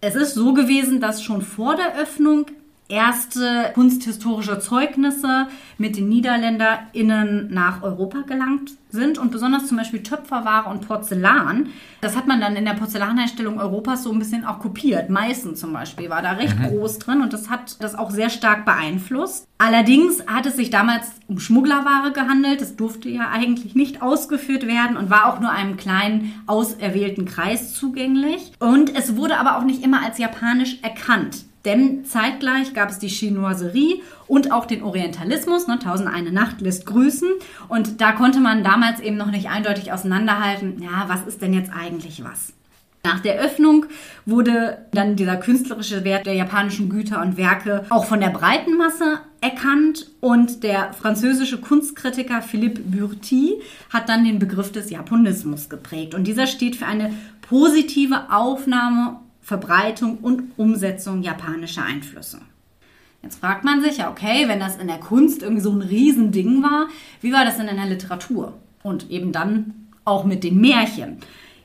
Es ist so gewesen, dass schon vor der Öffnung erste kunsthistorische Zeugnisse mit den NiederländerInnen nach Europa gelangt sind und besonders zum Beispiel Töpferware und Porzellan. Das hat man dann in der Porzellanherstellung Europas so ein bisschen auch kopiert. Meißen zum Beispiel war da recht mhm. groß drin und das hat das auch sehr stark beeinflusst. Allerdings hat es sich damals um Schmugglerware gehandelt. Das durfte ja eigentlich nicht ausgeführt werden und war auch nur einem kleinen auserwählten Kreis zugänglich. Und es wurde aber auch nicht immer als japanisch erkannt. Denn zeitgleich gab es die Chinoiserie und auch den Orientalismus. Ne? Tausend eine Nacht lässt grüßen. Und da konnte man damals eben noch nicht eindeutig auseinanderhalten, ja, was ist denn jetzt eigentlich was? Nach der Öffnung wurde dann dieser künstlerische Wert der japanischen Güter und Werke auch von der breiten Masse erkannt und der französische Kunstkritiker Philippe Burti hat dann den Begriff des Japonismus geprägt und dieser steht für eine positive Aufnahme Verbreitung und Umsetzung japanischer Einflüsse. Jetzt fragt man sich ja, okay, wenn das in der Kunst irgendwie so ein Riesending war, wie war das denn in der Literatur? Und eben dann auch mit den Märchen.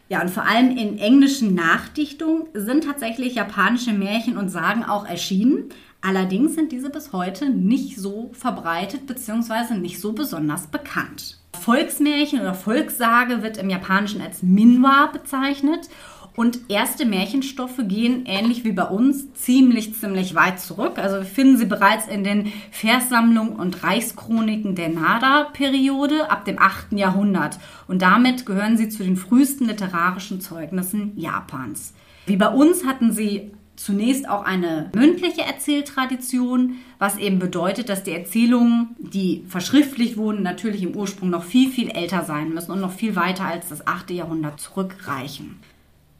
Ja, und vor allem in englischen Nachdichtungen sind tatsächlich japanische Märchen und Sagen auch erschienen. Allerdings sind diese bis heute nicht so verbreitet bzw. nicht so besonders bekannt. Volksmärchen oder Volkssage wird im Japanischen als Minwa bezeichnet und erste Märchenstoffe gehen ähnlich wie bei uns ziemlich, ziemlich weit zurück. Also wir finden sie bereits in den Verssammlungen und Reichschroniken der Nara-Periode ab dem 8. Jahrhundert. Und damit gehören sie zu den frühesten literarischen Zeugnissen Japans. Wie bei uns hatten sie zunächst auch eine mündliche Erzähltradition, was eben bedeutet, dass die Erzählungen, die verschriftlicht wurden, natürlich im Ursprung noch viel, viel älter sein müssen und noch viel weiter als das 8. Jahrhundert zurückreichen.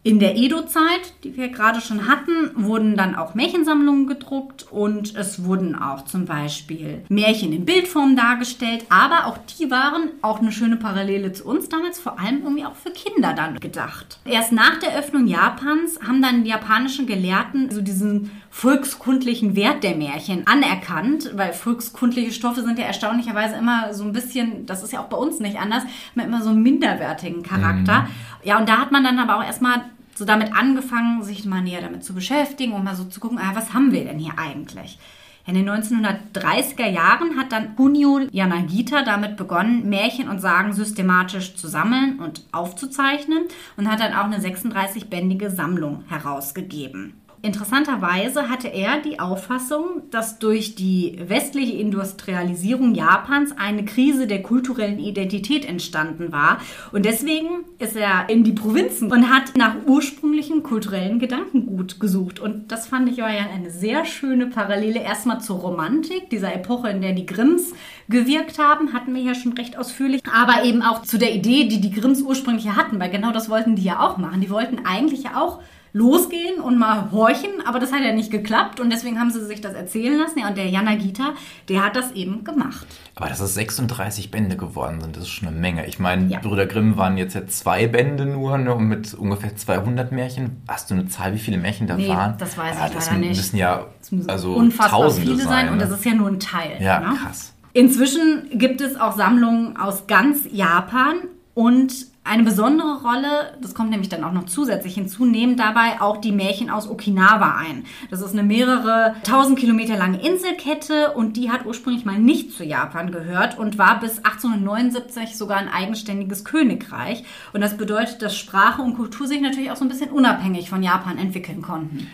In der Edo-Zeit, die wir gerade schon hatten, wurden dann auch Märchensammlungen gedruckt und es wurden auch zum Beispiel Märchen in Bildform dargestellt, aber auch die waren auch eine schöne Parallele zu uns damals, vor allem irgendwie auch für Kinder dann gedacht. Erst nach der Öffnung Japans haben dann die japanischen Gelehrten so diesen volkskundlichen Wert der Märchen anerkannt, weil volkskundliche Stoffe sind ja erstaunlicherweise immer so ein bisschen, das ist ja auch bei uns nicht anders, mit immer so einem minderwertigen Charakter. Mhm. Ja, und da hat man dann aber auch erstmal so damit angefangen, sich mal näher damit zu beschäftigen und mal so zu gucken, ah, was haben wir denn hier eigentlich? In den 1930er Jahren hat dann Kunio Yanagita damit begonnen, Märchen und Sagen systematisch zu sammeln und aufzuzeichnen und hat dann auch eine 36-bändige Sammlung herausgegeben. Interessanterweise hatte er die Auffassung, dass durch die westliche Industrialisierung Japans eine Krise der kulturellen Identität entstanden war. Und deswegen ist er in die Provinzen und hat nach ursprünglichen kulturellen Gedankengut gesucht. Und das fand ich ja eine sehr schöne Parallele erstmal zur Romantik, dieser Epoche, in der die Grimms gewirkt haben, hatten wir ja schon recht ausführlich, aber eben auch zu der Idee, die die Grimms ursprünglich hatten, weil genau das wollten die ja auch machen. Die wollten eigentlich ja auch losgehen und mal horchen, aber das hat ja nicht geklappt und deswegen haben sie sich das erzählen lassen. Ja, und der Yanagita, der hat das eben gemacht. Aber dass es 36 Bände geworden sind, das ist schon eine Menge. Ich meine, ja. Brüder Grimm waren jetzt ja zwei Bände nur ne, mit ungefähr 200 Märchen. Hast du eine Zahl, wie viele Märchen da nee, waren? das weiß ja, ich das leider nicht. Das müssen ja also unfassbar Tausende viele sein, ne? und das ist ja nur ein Teil. Ja, ne? krass. Inzwischen gibt es auch Sammlungen aus ganz Japan und Eine besondere Rolle, das kommt nämlich dann auch noch zusätzlich hinzu, nehmen dabei auch die Märchen aus Okinawa ein. Das ist eine mehrere tausend Kilometer lange Inselkette und die hat ursprünglich mal nicht zu Japan gehört und war bis 1879 sogar ein eigenständiges Königreich. Und das bedeutet, dass Sprache und Kultur sich natürlich auch so ein bisschen unabhängig von Japan entwickeln konnten.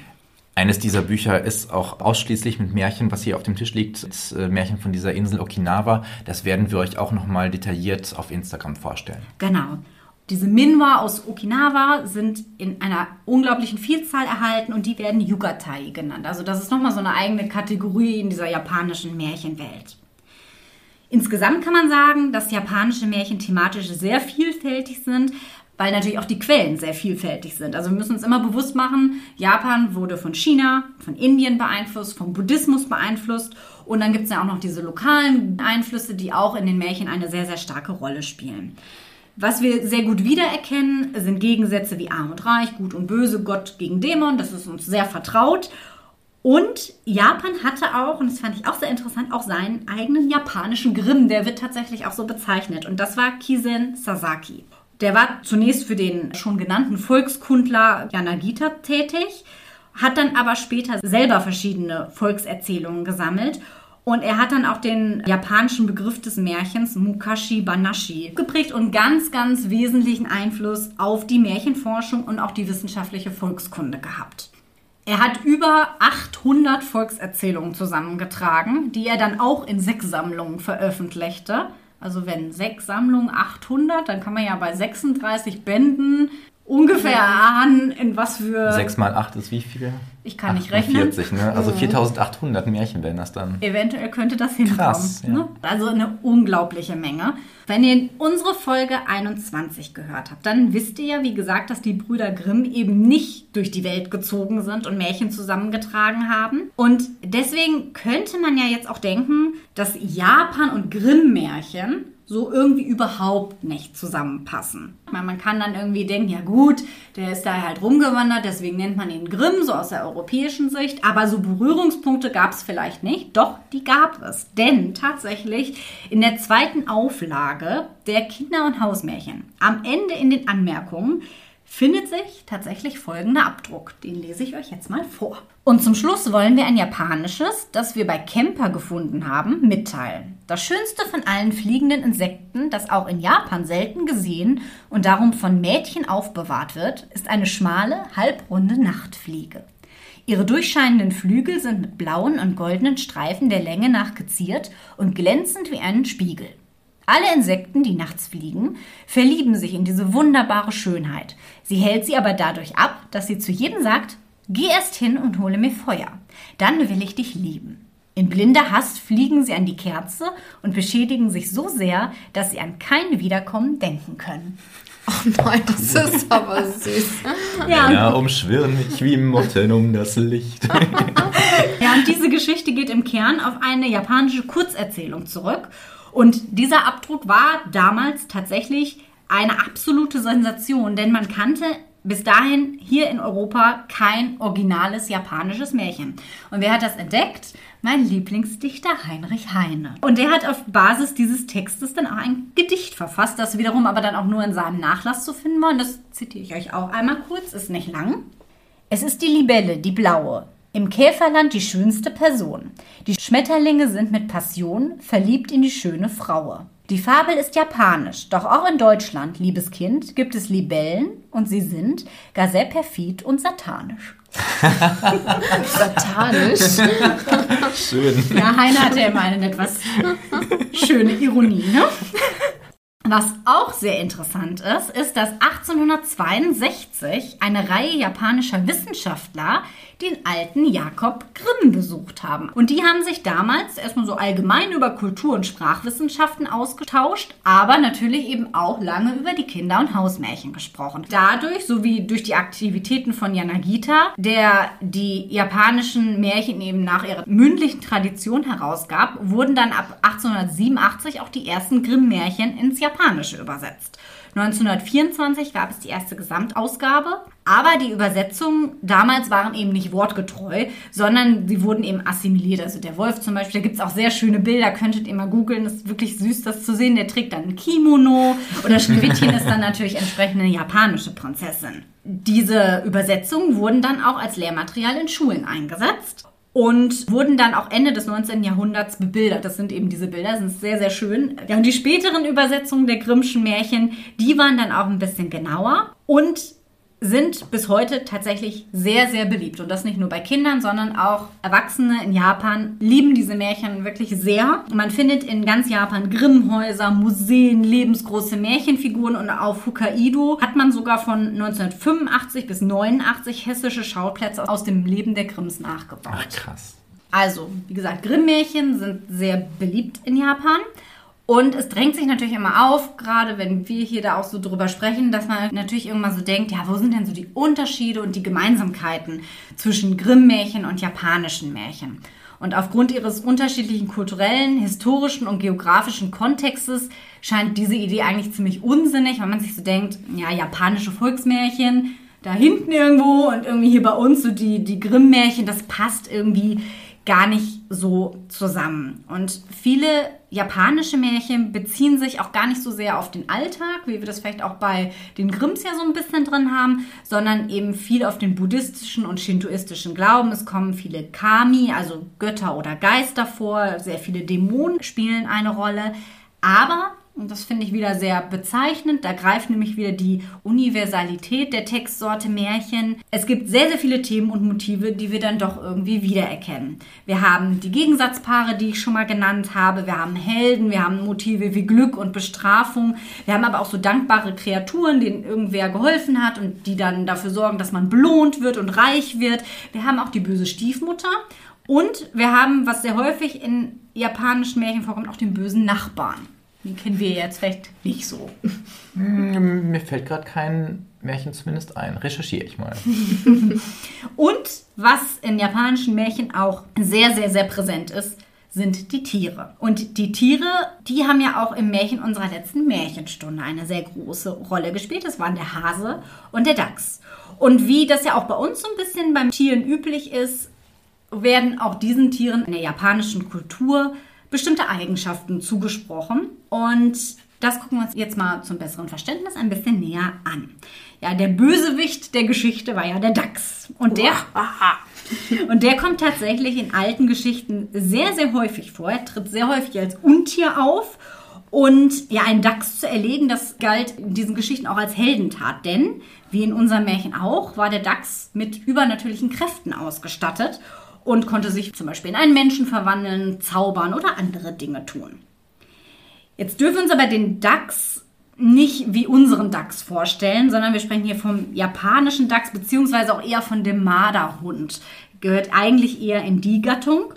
Eines dieser Bücher ist auch ausschließlich mit Märchen, was hier auf dem Tisch liegt, das äh, Märchen von dieser Insel Okinawa. Das werden wir euch auch nochmal detailliert auf Instagram vorstellen. Genau. Diese Minwa aus Okinawa sind in einer unglaublichen Vielzahl erhalten und die werden Yugatai genannt. Also das ist nochmal so eine eigene Kategorie in dieser japanischen Märchenwelt. Insgesamt kann man sagen, dass japanische Märchen thematisch sehr vielfältig sind, weil natürlich auch die Quellen sehr vielfältig sind. Also wir müssen uns immer bewusst machen, Japan wurde von China, von Indien beeinflusst, vom Buddhismus beeinflusst und dann gibt es ja auch noch diese lokalen Einflüsse, die auch in den Märchen eine sehr, sehr starke Rolle spielen. Was wir sehr gut wiedererkennen, sind Gegensätze wie arm und reich, gut und böse, Gott gegen Dämon. Das ist uns sehr vertraut. Und Japan hatte auch, und das fand ich auch sehr interessant, auch seinen eigenen japanischen Grimm. Der wird tatsächlich auch so bezeichnet. Und das war Kisen Sasaki. Der war zunächst für den schon genannten Volkskundler Yanagita tätig, hat dann aber später selber verschiedene Volkserzählungen gesammelt und er hat dann auch den japanischen Begriff des Märchens Mukashi Banashi geprägt und ganz, ganz wesentlichen Einfluss auf die Märchenforschung und auch die wissenschaftliche Volkskunde gehabt. Er hat über 800 Volkserzählungen zusammengetragen, die er dann auch in sechs Sammlungen veröffentlichte. Also wenn sechs Sammlungen 800, dann kann man ja bei 36 Bänden ungefähr erahnen, in was für... 6 mal 8 ist wie viel? Ich kann nicht rechnen. 40, ne? Also 4800 Märchen wären das dann. Eventuell könnte das hinkommen. Krass, ja. ne? Also eine unglaubliche Menge. Wenn ihr unsere Folge 21 gehört habt, dann wisst ihr ja, wie gesagt, dass die Brüder Grimm eben nicht durch die Welt gezogen sind und Märchen zusammengetragen haben. Und deswegen könnte man ja jetzt auch denken, dass Japan und Grimm-Märchen so irgendwie überhaupt nicht zusammenpassen. Man kann dann irgendwie denken, ja gut, der ist da halt rumgewandert, deswegen nennt man ihn Grimm, so aus der europäischen Sicht. Aber so Berührungspunkte gab es vielleicht nicht. Doch, die gab es. Denn tatsächlich in der zweiten Auflage der Kinder- und Hausmärchen, am Ende in den Anmerkungen, findet sich tatsächlich folgender Abdruck. Den lese ich euch jetzt mal vor. Und zum Schluss wollen wir ein japanisches, das wir bei Kemper gefunden haben, mitteilen. Das schönste von allen fliegenden Insekten, das auch in Japan selten gesehen und darum von Mädchen aufbewahrt wird, ist eine schmale, halbrunde Nachtfliege. Ihre durchscheinenden Flügel sind mit blauen und goldenen Streifen der Länge nach geziert und glänzend wie einen Spiegel. Alle Insekten, die nachts fliegen, verlieben sich in diese wunderbare Schönheit. Sie hält sie aber dadurch ab, dass sie zu jedem sagt, geh erst hin und hole mir Feuer. Dann will ich dich lieben. In blinder Hast fliegen sie an die Kerze und beschädigen sich so sehr, dass sie an kein Wiederkommen denken können. Oh nein, das ist aber süß. Ja, Ja, umschwirren mich wie Motten um das Licht. Ja, und diese Geschichte geht im Kern auf eine japanische Kurzerzählung zurück. Und dieser Abdruck war damals tatsächlich eine absolute Sensation, denn man kannte bis dahin hier in Europa kein originales japanisches Märchen. Und wer hat das entdeckt? Mein Lieblingsdichter Heinrich Heine. Und der hat auf Basis dieses Textes dann auch ein Gedicht verfasst, das wiederum aber dann auch nur in seinem Nachlass zu finden war. Und das zitiere ich euch auch einmal kurz, ist nicht lang. Es ist die Libelle, die blaue, im Käferland die schönste Person. Die Schmetterlinge sind mit Passion verliebt in die schöne Fraue. Die Fabel ist japanisch, doch auch in Deutschland, liebes Kind, gibt es Libellen und sie sind gar sehr perfid und satanisch. Satanisch. Schön. Ja, Heine hatte immer eine etwas schöne Ironie, ne? Was auch sehr interessant ist, ist, dass 1862 eine Reihe japanischer Wissenschaftler den alten Jakob Grimm besucht haben. Und die haben sich damals erstmal so allgemein über Kultur- und Sprachwissenschaften ausgetauscht, aber natürlich eben auch lange über die Kinder- und Hausmärchen gesprochen. Dadurch, sowie durch die Aktivitäten von Yanagita, der die japanischen Märchen eben nach ihrer mündlichen Tradition herausgab, wurden dann ab 1887 auch die ersten Grimm-Märchen ins Japanische übersetzt. 1924 gab es die erste Gesamtausgabe. Aber die Übersetzungen damals waren eben nicht wortgetreu, sondern sie wurden eben assimiliert. Also der Wolf zum Beispiel, da gibt es auch sehr schöne Bilder, könntet ihr mal googeln, ist wirklich süß, das zu sehen. Der trägt dann ein Kimono oder Schneewittchen ist dann natürlich entsprechend eine japanische Prinzessin. Diese Übersetzungen wurden dann auch als Lehrmaterial in Schulen eingesetzt und wurden dann auch Ende des 19. Jahrhunderts bebildert. Das sind eben diese Bilder, sind sehr, sehr schön. Ja, und die späteren Übersetzungen der Grimmschen Märchen, die waren dann auch ein bisschen genauer und sind bis heute tatsächlich sehr, sehr beliebt. Und das nicht nur bei Kindern, sondern auch Erwachsene in Japan lieben diese Märchen wirklich sehr. Man findet in ganz Japan Grimmhäuser, Museen, lebensgroße Märchenfiguren und auf Hokkaido hat man sogar von 1985 bis 89 hessische Schauplätze aus dem Leben der Grimms nachgebaut. Ach, krass. Also, wie gesagt, Grimm-Märchen sind sehr beliebt in Japan. Und es drängt sich natürlich immer auf, gerade wenn wir hier da auch so drüber sprechen, dass man natürlich irgendwann so denkt, ja, wo sind denn so die Unterschiede und die Gemeinsamkeiten zwischen Grimm-Märchen und japanischen Märchen? Und aufgrund ihres unterschiedlichen kulturellen, historischen und geografischen Kontextes scheint diese Idee eigentlich ziemlich unsinnig, weil man sich so denkt, ja, japanische Volksmärchen, da hinten irgendwo und irgendwie hier bei uns so die, die Grimm-Märchen, das passt irgendwie gar nicht so zusammen. Und viele japanische Märchen beziehen sich auch gar nicht so sehr auf den Alltag, wie wir das vielleicht auch bei den Grimms ja so ein bisschen drin haben, sondern eben viel auf den buddhistischen und shintoistischen Glauben. Es kommen viele Kami, also Götter oder Geister vor, sehr viele Dämonen spielen eine Rolle. Aber und das finde ich wieder sehr bezeichnend. Da greift nämlich wieder die Universalität der Textsorte Märchen. Es gibt sehr, sehr viele Themen und Motive, die wir dann doch irgendwie wiedererkennen. Wir haben die Gegensatzpaare, die ich schon mal genannt habe. Wir haben Helden, wir haben Motive wie Glück und Bestrafung. Wir haben aber auch so dankbare Kreaturen, denen irgendwer geholfen hat und die dann dafür sorgen, dass man belohnt wird und reich wird. Wir haben auch die böse Stiefmutter. Und wir haben, was sehr häufig in japanischen Märchen vorkommt, auch den bösen Nachbarn. Den kennen wir jetzt vielleicht nicht so. Hm, mir fällt gerade kein Märchen zumindest ein. Recherchiere ich mal. Und was in japanischen Märchen auch sehr, sehr, sehr präsent ist, sind die Tiere. Und die Tiere, die haben ja auch im Märchen unserer letzten Märchenstunde eine sehr große Rolle gespielt. Das waren der Hase und der Dachs. Und wie das ja auch bei uns so ein bisschen beim Tieren üblich ist, werden auch diesen Tieren in der japanischen Kultur bestimmte Eigenschaften zugesprochen. Und das gucken wir uns jetzt mal zum besseren Verständnis ein bisschen näher an. Ja, der Bösewicht der Geschichte war ja der Dachs. Und der, und der kommt tatsächlich in alten Geschichten sehr, sehr häufig vor. Er tritt sehr häufig als Untier auf. Und ja, einen Dachs zu erlegen, das galt in diesen Geschichten auch als Heldentat. Denn, wie in unserem Märchen auch, war der Dachs mit übernatürlichen Kräften ausgestattet und konnte sich zum Beispiel in einen Menschen verwandeln, zaubern oder andere Dinge tun. Jetzt dürfen wir uns aber den Dachs nicht wie unseren Dachs vorstellen, sondern wir sprechen hier vom japanischen Dachs, beziehungsweise auch eher von dem Marderhund. Gehört eigentlich eher in die Gattung.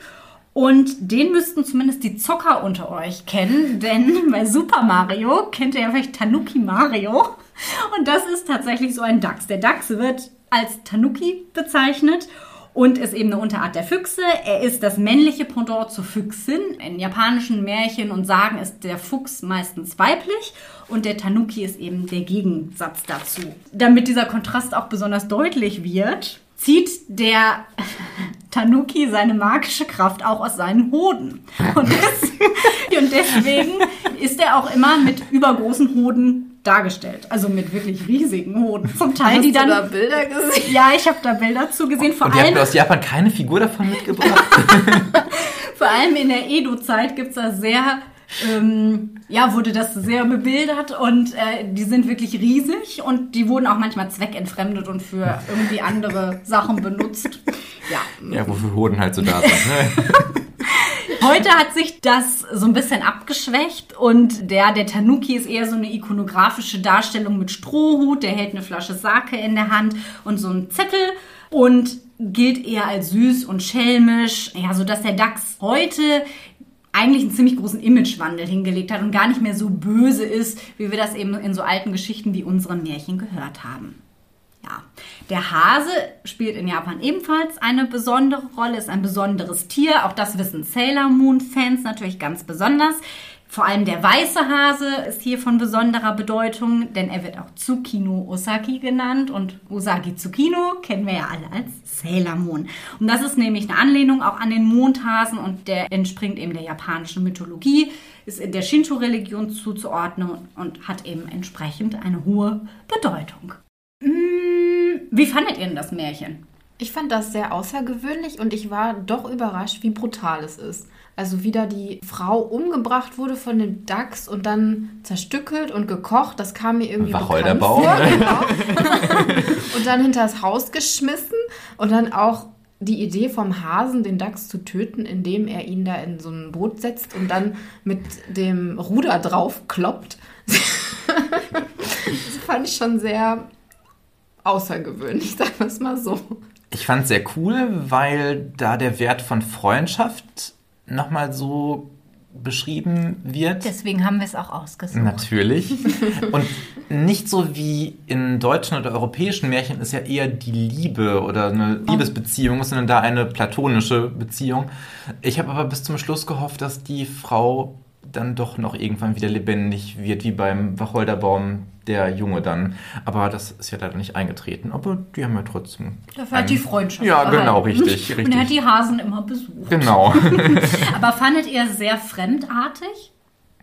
Und den müssten zumindest die Zocker unter euch kennen, denn bei Super Mario kennt ihr ja vielleicht Tanuki Mario. Und das ist tatsächlich so ein Dachs. Der Dachs wird als Tanuki bezeichnet und ist eben eine Unterart der Füchse. Er ist das männliche Pendant zur Füchsin. In japanischen Märchen und Sagen ist der Fuchs meistens weiblich und der Tanuki ist eben der Gegensatz dazu. Damit dieser Kontrast auch besonders deutlich wird, zieht der Tanuki seine magische Kraft auch aus seinen Hoden. Und, des und deswegen ist er auch immer mit übergroßen Hoden dargestellt. Also mit wirklich riesigen Hoden. Zum Teil, Hast die dann. Du da Bilder gesehen? Ja, ich habe da Bilder zu gesehen. Vor Und ihr allem, habt aus Japan keine Figur davon mitgebracht? vor allem in der Edo-Zeit gibt's da sehr. Ähm, ja, wurde das sehr bebildert und äh, die sind wirklich riesig und die wurden auch manchmal zweckentfremdet und für irgendwie andere Sachen benutzt. Ja, ja, wofür Hoden halt so da sind. Ne? Heute hat sich das so ein bisschen abgeschwächt und der, der Tanuki ist eher so eine ikonografische Darstellung mit Strohhut, der hält eine Flasche Sake in der Hand und so einen Zettel und gilt eher als süß und schelmisch, ja, so dass der Dachs heute eigentlich einen ziemlich großen Imagewandel hingelegt hat und gar nicht mehr so böse ist, wie wir das eben in so alten Geschichten wie unseren Märchen gehört haben. Ja, der Hase spielt in Japan ebenfalls eine besondere Rolle, ist ein besonderes Tier. Auch das wissen Sailor Moon Fans natürlich ganz besonders. Vor allem der weiße Hase ist hier von besonderer Bedeutung, denn er wird auch Tsukino Osaki genannt und Osaki Tsukino kennen wir ja alle als Sailor Moon. Und das ist nämlich eine Anlehnung auch an den Mondhasen und der entspringt eben der japanischen Mythologie, ist in der Shinto-Religion zuzuordnen und hat eben entsprechend eine hohe Bedeutung. Wie fandet ihr denn das Märchen? Ich fand das sehr außergewöhnlich und ich war doch überrascht, wie brutal es ist. Also wie da die Frau umgebracht wurde von dem Dachs und dann zerstückelt und gekocht, das kam mir irgendwie Wacholderbaum. bekannt vor. Genau. und dann hinters Haus geschmissen und dann auch die Idee vom Hasen, den Dachs zu töten, indem er ihn da in so ein Boot setzt und dann mit dem Ruder drauf kloppt. das fand ich schon sehr außergewöhnlich, sagen wir es mal so. Ich fand es sehr cool, weil da der Wert von Freundschaft nochmal so beschrieben wird. Deswegen haben wir es auch ausgesucht. Natürlich. Und nicht so wie in deutschen oder europäischen Märchen ist ja eher die Liebe oder eine Liebesbeziehung, sondern da eine platonische Beziehung. Ich habe aber bis zum Schluss gehofft, dass die Frau dann doch noch irgendwann wieder lebendig wird, wie beim Wacholderbaum der Junge dann. Aber das ist ja leider nicht eingetreten. Aber die haben ja trotzdem. Dafür hat die Freundschaft. Ja, behalten. genau, richtig, richtig. Und er hat die Hasen immer besucht. Genau. Aber fandet ihr sehr fremdartig?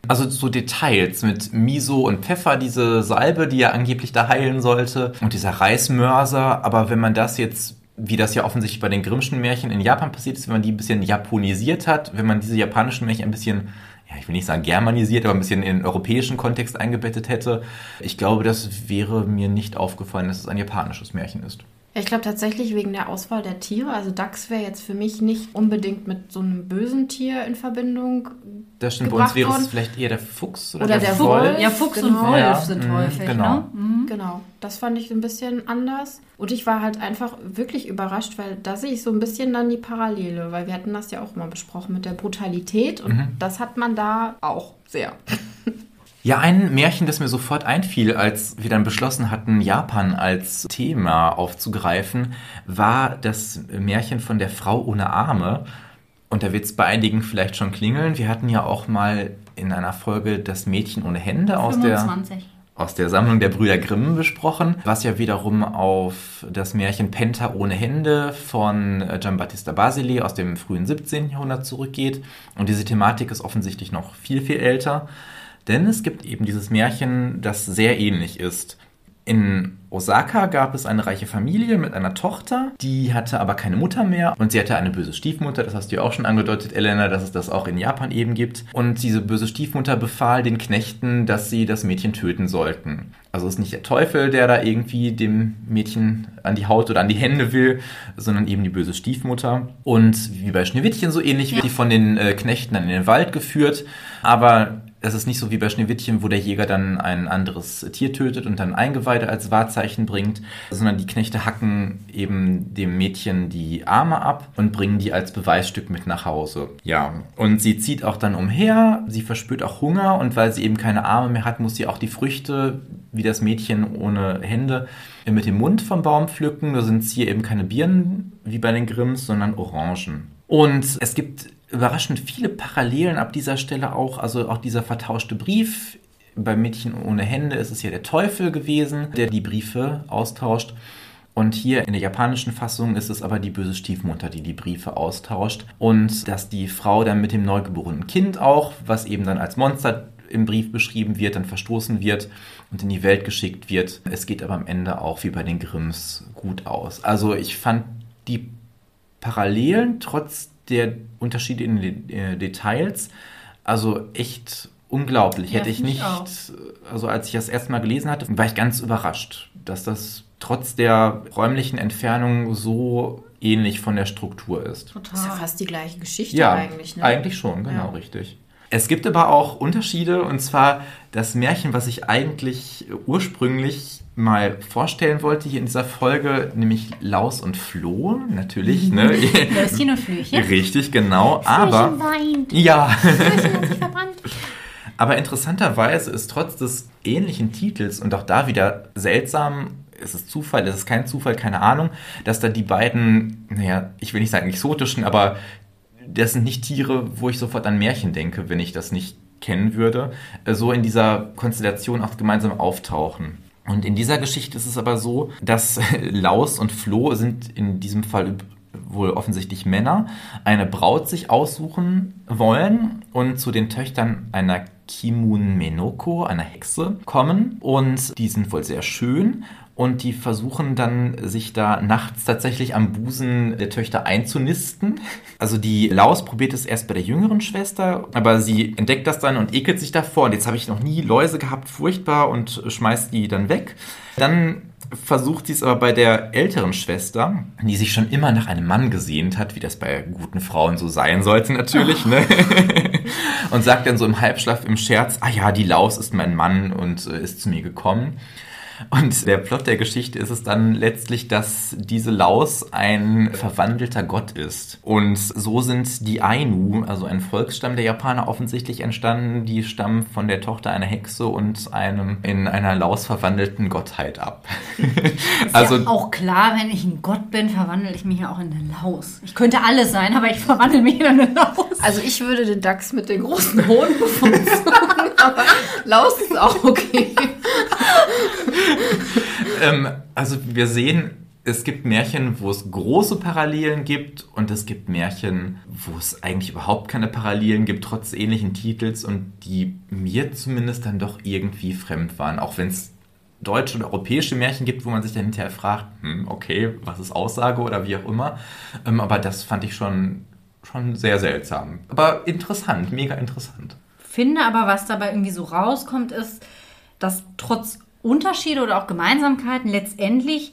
Also so Details mit Miso und Pfeffer, diese Salbe, die ja angeblich da heilen sollte, und dieser Reismörser. Aber wenn man das jetzt wie das ja offensichtlich bei den Grimmschen Märchen in Japan passiert ist, wenn man die ein bisschen japonisiert hat, wenn man diese japanischen Märchen ein bisschen ja, ich will nicht sagen germanisiert, aber ein bisschen in den europäischen Kontext eingebettet hätte. Ich glaube, das wäre mir nicht aufgefallen, dass es ein japanisches Märchen ist. Ich glaube tatsächlich wegen der Auswahl der Tiere. Also Dachs wäre jetzt für mich nicht unbedingt mit so einem bösen Tier in Verbindung. Das stimmt, bei uns wäre es vielleicht eher der Fuchs oder, Oder der, der Wolf. Wolf. Ja, Fuchs und Genau. Wolf Ja, sind mhm, häufig, genau. ne? Genau, das fand ich ein bisschen anders. Und ich war halt einfach wirklich überrascht, weil da sehe ich so ein bisschen dann die Parallele, weil wir hatten das ja auch mal besprochen mit der Brutalität und Mhm. das hat man da auch sehr. Ja, ein Märchen, das mir sofort einfiel, als wir dann beschlossen hatten, Japan als Thema aufzugreifen, war das Märchen von der Frau ohne Arme. Und da wird es bei einigen vielleicht schon klingeln. Wir hatten ja auch mal in einer Folge das Mädchen ohne Hände aus der, 25. aus der Sammlung der Brüder Grimm besprochen, was ja wiederum auf das Märchen Penta ohne Hände von Giambattista Basili aus dem frühen 17. Jahrhundert zurückgeht. Und diese Thematik ist offensichtlich noch viel, viel älter. Denn es gibt eben dieses Märchen, das sehr ähnlich ist. In Osaka gab es eine reiche Familie mit einer Tochter, die hatte aber keine Mutter mehr und sie hatte eine böse Stiefmutter, das hast du ja auch schon angedeutet, Elena, dass es das auch in Japan eben gibt. Und diese böse Stiefmutter befahl den Knechten, dass sie das Mädchen töten sollten. Also es ist nicht der Teufel, der da irgendwie dem Mädchen an die Haut oder an die Hände will, sondern eben die böse Stiefmutter. Und wie bei Schneewittchen so ähnlich wird die von den äh, Knechten dann in den Wald geführt, aber es ist nicht so wie bei Schneewittchen, wo der Jäger dann ein anderes Tier tötet und dann Eingeweide als Wahrzeichen bringt, sondern die Knechte hacken eben dem Mädchen die Arme ab und bringen die als Beweisstück mit nach Hause. Ja, und sie zieht auch dann umher, sie verspürt auch Hunger und weil sie eben keine Arme mehr hat, muss sie auch die Früchte, wie das Mädchen ohne Hände, mit dem Mund vom Baum pflücken. Da sind es hier eben keine Birnen wie bei den Grimms, sondern Orangen. Und es gibt überraschend viele Parallelen ab dieser Stelle auch, also auch dieser vertauschte Brief. Beim Mädchen ohne Hände ist es ja der Teufel gewesen, der die Briefe austauscht. Und hier in der japanischen Fassung ist es aber die böse Stiefmutter, die die Briefe austauscht. Und dass die Frau dann mit dem neugeborenen Kind auch, was eben dann als Monster im Brief beschrieben wird, dann verstoßen wird und in die Welt geschickt wird. Es geht aber am Ende auch wie bei den Grimms gut aus. Also ich fand die Parallelen trotz der Unterschiede in den äh, Details also echt unglaublich. Ja, Hätte ich nicht, auch. also als ich das erste Mal gelesen hatte, war ich ganz überrascht, dass das trotz der räumlichen Entfernung so ähnlich von der Struktur ist. Das ist ja Total. fast die gleiche Geschichte Ja, eigentlich, ne? eigentlich schon, genau, Ja. richtig. Es gibt aber auch Unterschiede, und zwar das Märchen, was ich eigentlich ursprünglich mal vorstellen wollte hier in dieser Folge, nämlich Laus und Floh, natürlich, ne? Löschen und Flöchen. Richtig, genau, aber... weint. Ja, Flöchen hat sich verbrannt. aber interessanterweise ist trotz des ähnlichen Titels und auch da wieder seltsam, es ist Zufall, es ist kein Zufall, keine Ahnung, dass da die beiden, naja, ich will nicht sagen exotischen, aber das sind nicht Tiere, wo ich sofort an Märchen denke, wenn ich das nicht kennen würde, äh, so in dieser Konstellation auch gemeinsam auftauchen. Und in dieser Geschichte ist es aber so, dass Laus und Flo sind in diesem Fall wohl offensichtlich Männer, eine Braut sich aussuchen wollen und zu den Töchtern einer Kimun Menoko, einer Hexe, kommen. Und die sind wohl sehr schön und die versuchen dann, sich da nachts tatsächlich am Busen der Töchter einzunisten. Also die Laus probiert es erst bei der jüngeren Schwester, aber sie entdeckt das dann und ekelt sich davor. Und jetzt habe ich noch nie Läuse gehabt, furchtbar, und schmeißt die dann weg. Dann versucht sie es aber bei der älteren Schwester, die sich schon immer nach einem Mann gesehnt hat, wie das bei guten Frauen so sein sollte natürlich, ne? und sagt dann so im Halbschlaf im Scherz, ah ja, die Laus ist mein Mann und äh, ist zu mir gekommen. Und der Plot der Geschichte ist es dann letztlich, dass diese Laus ein verwandelter Gott ist. Und so sind die Ainu, also ein Volksstamm der Japaner, offensichtlich entstanden. Die stammen von der Tochter einer Hexe und einem in einer Laus verwandelten Gottheit ab. Ist also ja auch klar, wenn ich ein Gott bin, verwandle ich mich ja auch in eine Laus. Ich könnte alles sein, aber ich verwandle mich in eine Laus. Also ich würde den Dachs mit den großen Hoden bevorzugen, Laus ist auch okay. ähm, also wir sehen, es gibt Märchen, wo es große Parallelen gibt und es gibt Märchen, wo es eigentlich überhaupt keine Parallelen gibt, trotz ähnlichen Titels und die mir zumindest dann doch irgendwie fremd waren, auch wenn es deutsche und europäische Märchen gibt, wo man sich dann hinterher fragt, hm, okay, was ist Aussage oder wie auch immer. Ähm, aber das fand ich schon, schon sehr seltsam. Aber interessant, mega interessant. Finde aber, was dabei irgendwie so rauskommt, ist, dass trotz Unterschiede oder auch Gemeinsamkeiten letztendlich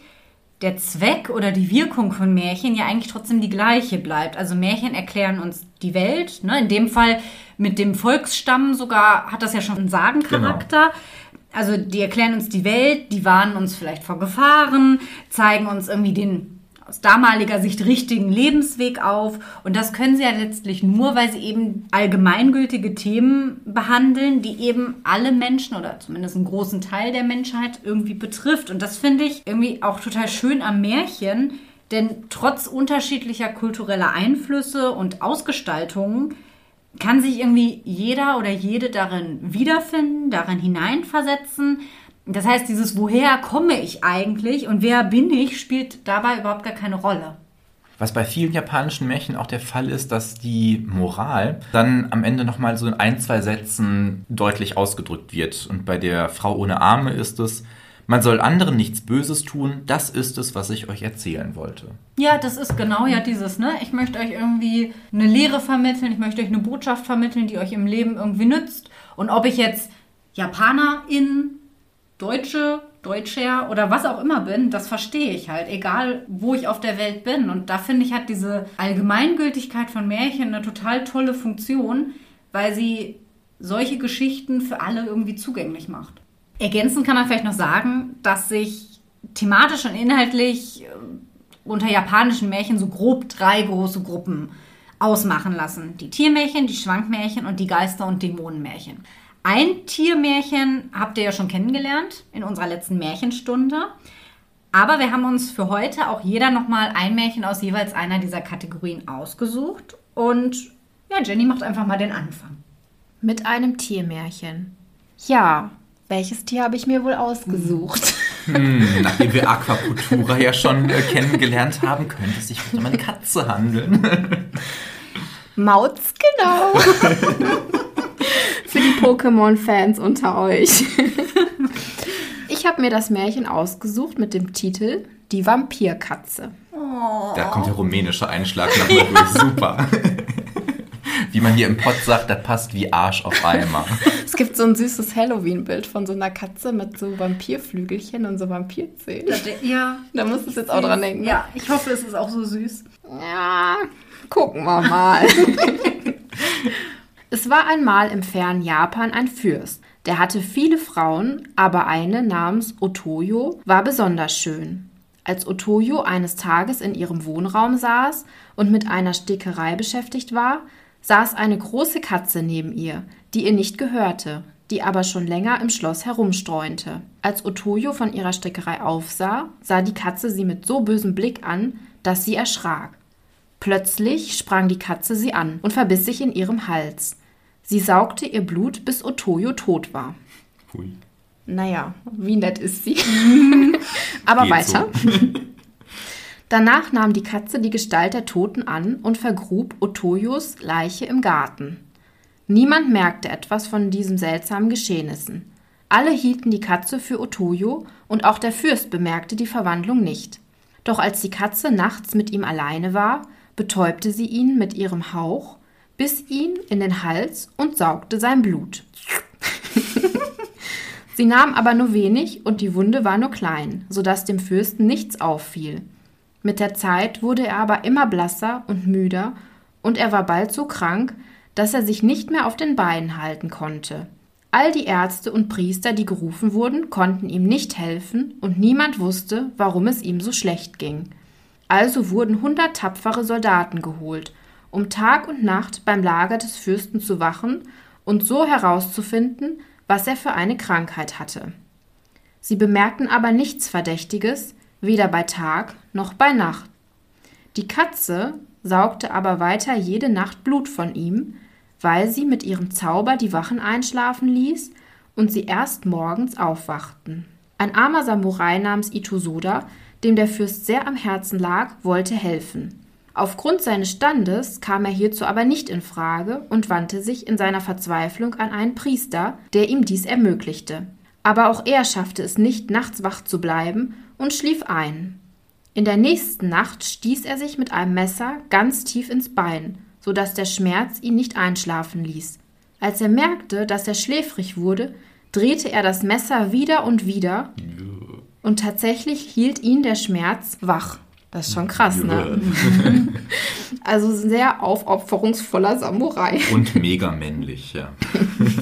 der Zweck oder die Wirkung von Märchen ja eigentlich trotzdem die gleiche bleibt. Also Märchen erklären uns die Welt. Ne? In dem Fall mit dem Volksstamm sogar hat das ja schon einen Sagencharakter. Genau. Also die erklären uns die Welt, die warnen uns vielleicht vor Gefahren, zeigen uns irgendwie den aus damaliger Sicht richtigen Lebensweg auf. Und das können sie ja letztlich nur, weil sie eben allgemeingültige Themen behandeln, die eben alle Menschen oder zumindest einen großen Teil der Menschheit irgendwie betrifft. Und das finde ich irgendwie auch total schön am Märchen, denn trotz unterschiedlicher kultureller Einflüsse und Ausgestaltungen kann sich irgendwie jeder oder jede darin wiederfinden, darin hineinversetzen das heißt, dieses Woher komme ich eigentlich und wer bin ich, spielt dabei überhaupt gar keine Rolle. Was bei vielen japanischen Märchen auch der Fall ist, dass die Moral dann am Ende nochmal so in ein, zwei Sätzen deutlich ausgedrückt wird. Und bei der Frau ohne Arme ist es, man soll anderen nichts Böses tun, das ist es, was ich euch erzählen wollte. Ja, das ist genau ja dieses, ne? Ich möchte euch irgendwie eine Lehre vermitteln, ich möchte euch eine Botschaft vermitteln, die euch im Leben irgendwie nützt. Und ob ich jetzt Japanerin Deutsche, Deutscher oder was auch immer bin, das verstehe ich halt, egal wo ich auf der Welt bin. Und da finde ich, hat diese Allgemeingültigkeit von Märchen eine total tolle Funktion, weil sie solche Geschichten für alle irgendwie zugänglich macht. Ergänzend kann man vielleicht noch sagen, dass sich thematisch und inhaltlich äh, unter japanischen Märchen so grob drei große Gruppen ausmachen lassen. Die Tiermärchen, die Schwankmärchen und die Geister- und Dämonenmärchen. Ein Tiermärchen habt ihr ja schon kennengelernt in unserer letzten Märchenstunde. Aber wir haben uns für heute auch jeder nochmal ein Märchen aus jeweils einer dieser Kategorien ausgesucht. Und ja, Jenny macht einfach mal den Anfang. Mit einem Tiermärchen. Ja, welches Tier habe ich mir wohl ausgesucht? Hm, nachdem wir Aquacultura ja schon äh, kennengelernt haben, könnte es sich um eine Katze handeln. Mautz, genau. Für die Pokémon-Fans unter euch. Ich habe mir das Märchen ausgesucht mit dem Titel Die Vampirkatze. Oh. Da kommt der rumänische Einschlag nochmal durch. Super. Wie man hier im Pott sagt, das passt wie Arsch auf Eimer. Es gibt so ein süßes Halloween-Bild von so einer Katze mit so Vampirflügelchen und so Vampirzähnen. Ja. Da musst du jetzt auch dran denken. Ne? Ja, ich hoffe, es ist auch so süß. Ja, gucken wir mal. Es war einmal im fernen Japan ein Fürst. Der hatte viele Frauen, aber eine namens Otoyo war besonders schön. Als Otoyo eines Tages in ihrem Wohnraum saß und mit einer Stickerei beschäftigt war, saß eine große Katze neben ihr, die ihr nicht gehörte, die aber schon länger im Schloss herumstreunte. Als Otoyo von ihrer Stickerei aufsah, sah die Katze sie mit so bösem Blick an, dass sie erschrak. Plötzlich sprang die Katze sie an und verbiss sich in ihrem Hals. Sie saugte ihr Blut, bis Otoyo tot war. Hui. Naja, wie nett ist sie. Aber Geht weiter. Danach nahm die Katze die Gestalt der Toten an und vergrub Otoyos Leiche im Garten. Niemand merkte etwas von diesen seltsamen Geschehnissen. Alle hielten die Katze für Otoyo und auch der Fürst bemerkte die Verwandlung nicht. Doch als die Katze nachts mit ihm alleine war, betäubte sie ihn mit ihrem Hauch, biss ihn in den Hals und saugte sein Blut. Sie nahm aber nur wenig und die Wunde war nur klein, so dem Fürsten nichts auffiel. Mit der Zeit wurde er aber immer blasser und müder und er war bald so krank, dass er sich nicht mehr auf den Beinen halten konnte. All die Ärzte und Priester, die gerufen wurden, konnten ihm nicht helfen und niemand wusste, warum es ihm so schlecht ging. Also wurden hundert tapfere Soldaten geholt, um Tag und Nacht beim Lager des Fürsten zu wachen und so herauszufinden, was er für eine Krankheit hatte. Sie bemerkten aber nichts Verdächtiges, weder bei Tag noch bei Nacht. Die Katze saugte aber weiter jede Nacht Blut von ihm, weil sie mit ihrem Zauber die Wachen einschlafen ließ und sie erst morgens aufwachten. Ein armer Samurai namens Itosoda, dem der Fürst sehr am Herzen lag, wollte helfen. Aufgrund seines Standes kam er hierzu aber nicht in Frage und wandte sich in seiner Verzweiflung an einen Priester, der ihm dies ermöglichte. Aber auch er schaffte es nicht, nachts wach zu bleiben und schlief ein. In der nächsten Nacht stieß er sich mit einem Messer ganz tief ins Bein, so dass der Schmerz ihn nicht einschlafen ließ. Als er merkte, dass er schläfrig wurde, drehte er das Messer wieder und wieder, und tatsächlich hielt ihn der Schmerz wach. Das ist schon krass, ne? Also sehr aufopferungsvoller Samurai. Und mega männlich, ja.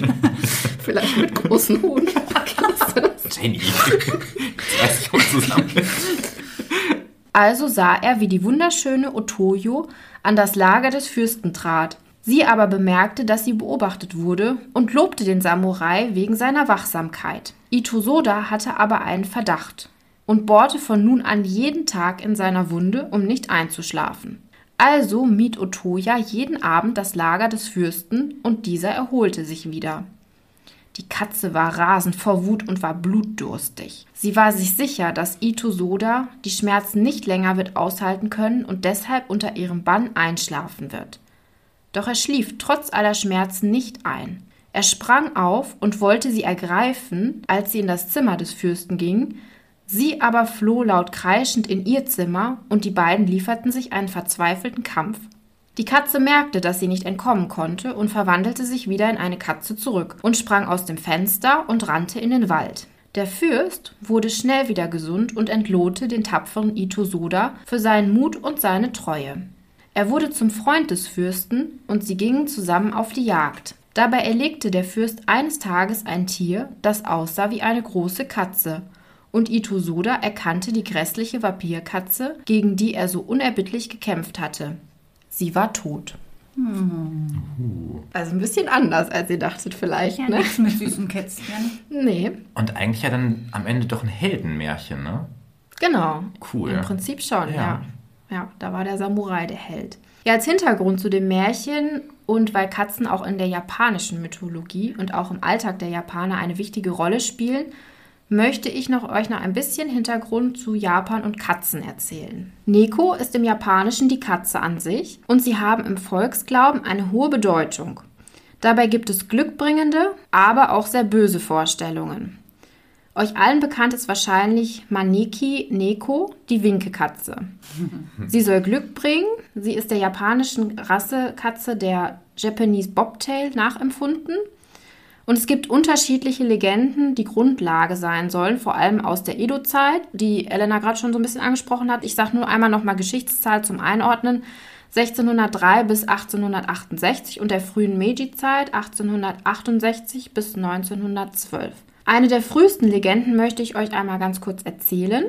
Vielleicht mit großen Hoden. Jenny. Jetzt reiß ich mal zusammen. Also sah er, wie die wunderschöne Otoyo an das Lager des Fürsten trat. Sie aber bemerkte, dass sie beobachtet wurde und lobte den Samurai wegen seiner Wachsamkeit. Itosoda hatte aber einen Verdacht und bohrte von nun an jeden Tag in seiner Wunde, um nicht einzuschlafen. Also mied Otoya jeden Abend das Lager des Fürsten und dieser erholte sich wieder. Die Katze war rasend vor Wut und war blutdurstig. Sie war sich sicher, dass Ito Soda die Schmerzen nicht länger wird aushalten können und deshalb unter ihrem Bann einschlafen wird. Doch er schlief trotz aller Schmerzen nicht ein. Er sprang auf und wollte sie ergreifen, als sie in das Zimmer des Fürsten ging, sie aber floh laut kreischend in ihr Zimmer und die beiden lieferten sich einen verzweifelten Kampf. Die Katze merkte, dass sie nicht entkommen konnte und verwandelte sich wieder in eine Katze zurück und sprang aus dem Fenster und rannte in den Wald. Der Fürst wurde schnell wieder gesund und entlohte den tapferen Ito Soda für seinen Mut und seine Treue. Er wurde zum Freund des Fürsten und sie gingen zusammen auf die Jagd. Dabei erlegte der Fürst eines Tages ein Tier, das aussah wie eine große Katze, und Ito Soda erkannte die grässliche Vampirkatze, gegen die er so unerbittlich gekämpft hatte. Sie war tot. Also ein bisschen anders, als ihr dachtet vielleicht, Ja, ne? nichts mit süßen Kätzchen. Nee, Und eigentlich ja dann am Ende doch ein Heldenmärchen, ne? genau. Cool. Im Prinzip schon, ja. Ja. ja. da war der Samurai der Held. Ja, als Hintergrund zu dem Märchen und weil Katzen auch in der japanischen Mythologie und auch im Alltag der Japaner eine wichtige Rolle spielen, möchte ich noch euch noch ein bisschen Hintergrund zu Japan und Katzen erzählen. Neko ist im Japanischen die Katze an sich und sie haben im Volksglauben eine hohe Bedeutung. Dabei gibt es glückbringende, aber auch sehr böse Vorstellungen. Euch allen bekannt ist wahrscheinlich Maneki Neko, die Winkekatze. Sie soll Glück bringen. Sie ist der japanischen Rassekatze der Japanese Bobtail nachempfunden. Und es gibt unterschiedliche Legenden, die Grundlage sein sollen, vor allem aus der Edo-Zeit, die Elena gerade schon so ein bisschen angesprochen hat. Ich sage nur einmal nochmal Geschichtszahl zum Einordnen. 1603 bis 1868 und der frühen Meiji-Zeit 1868 bis 1912. Eine der frühesten Legenden möchte ich euch einmal ganz kurz erzählen.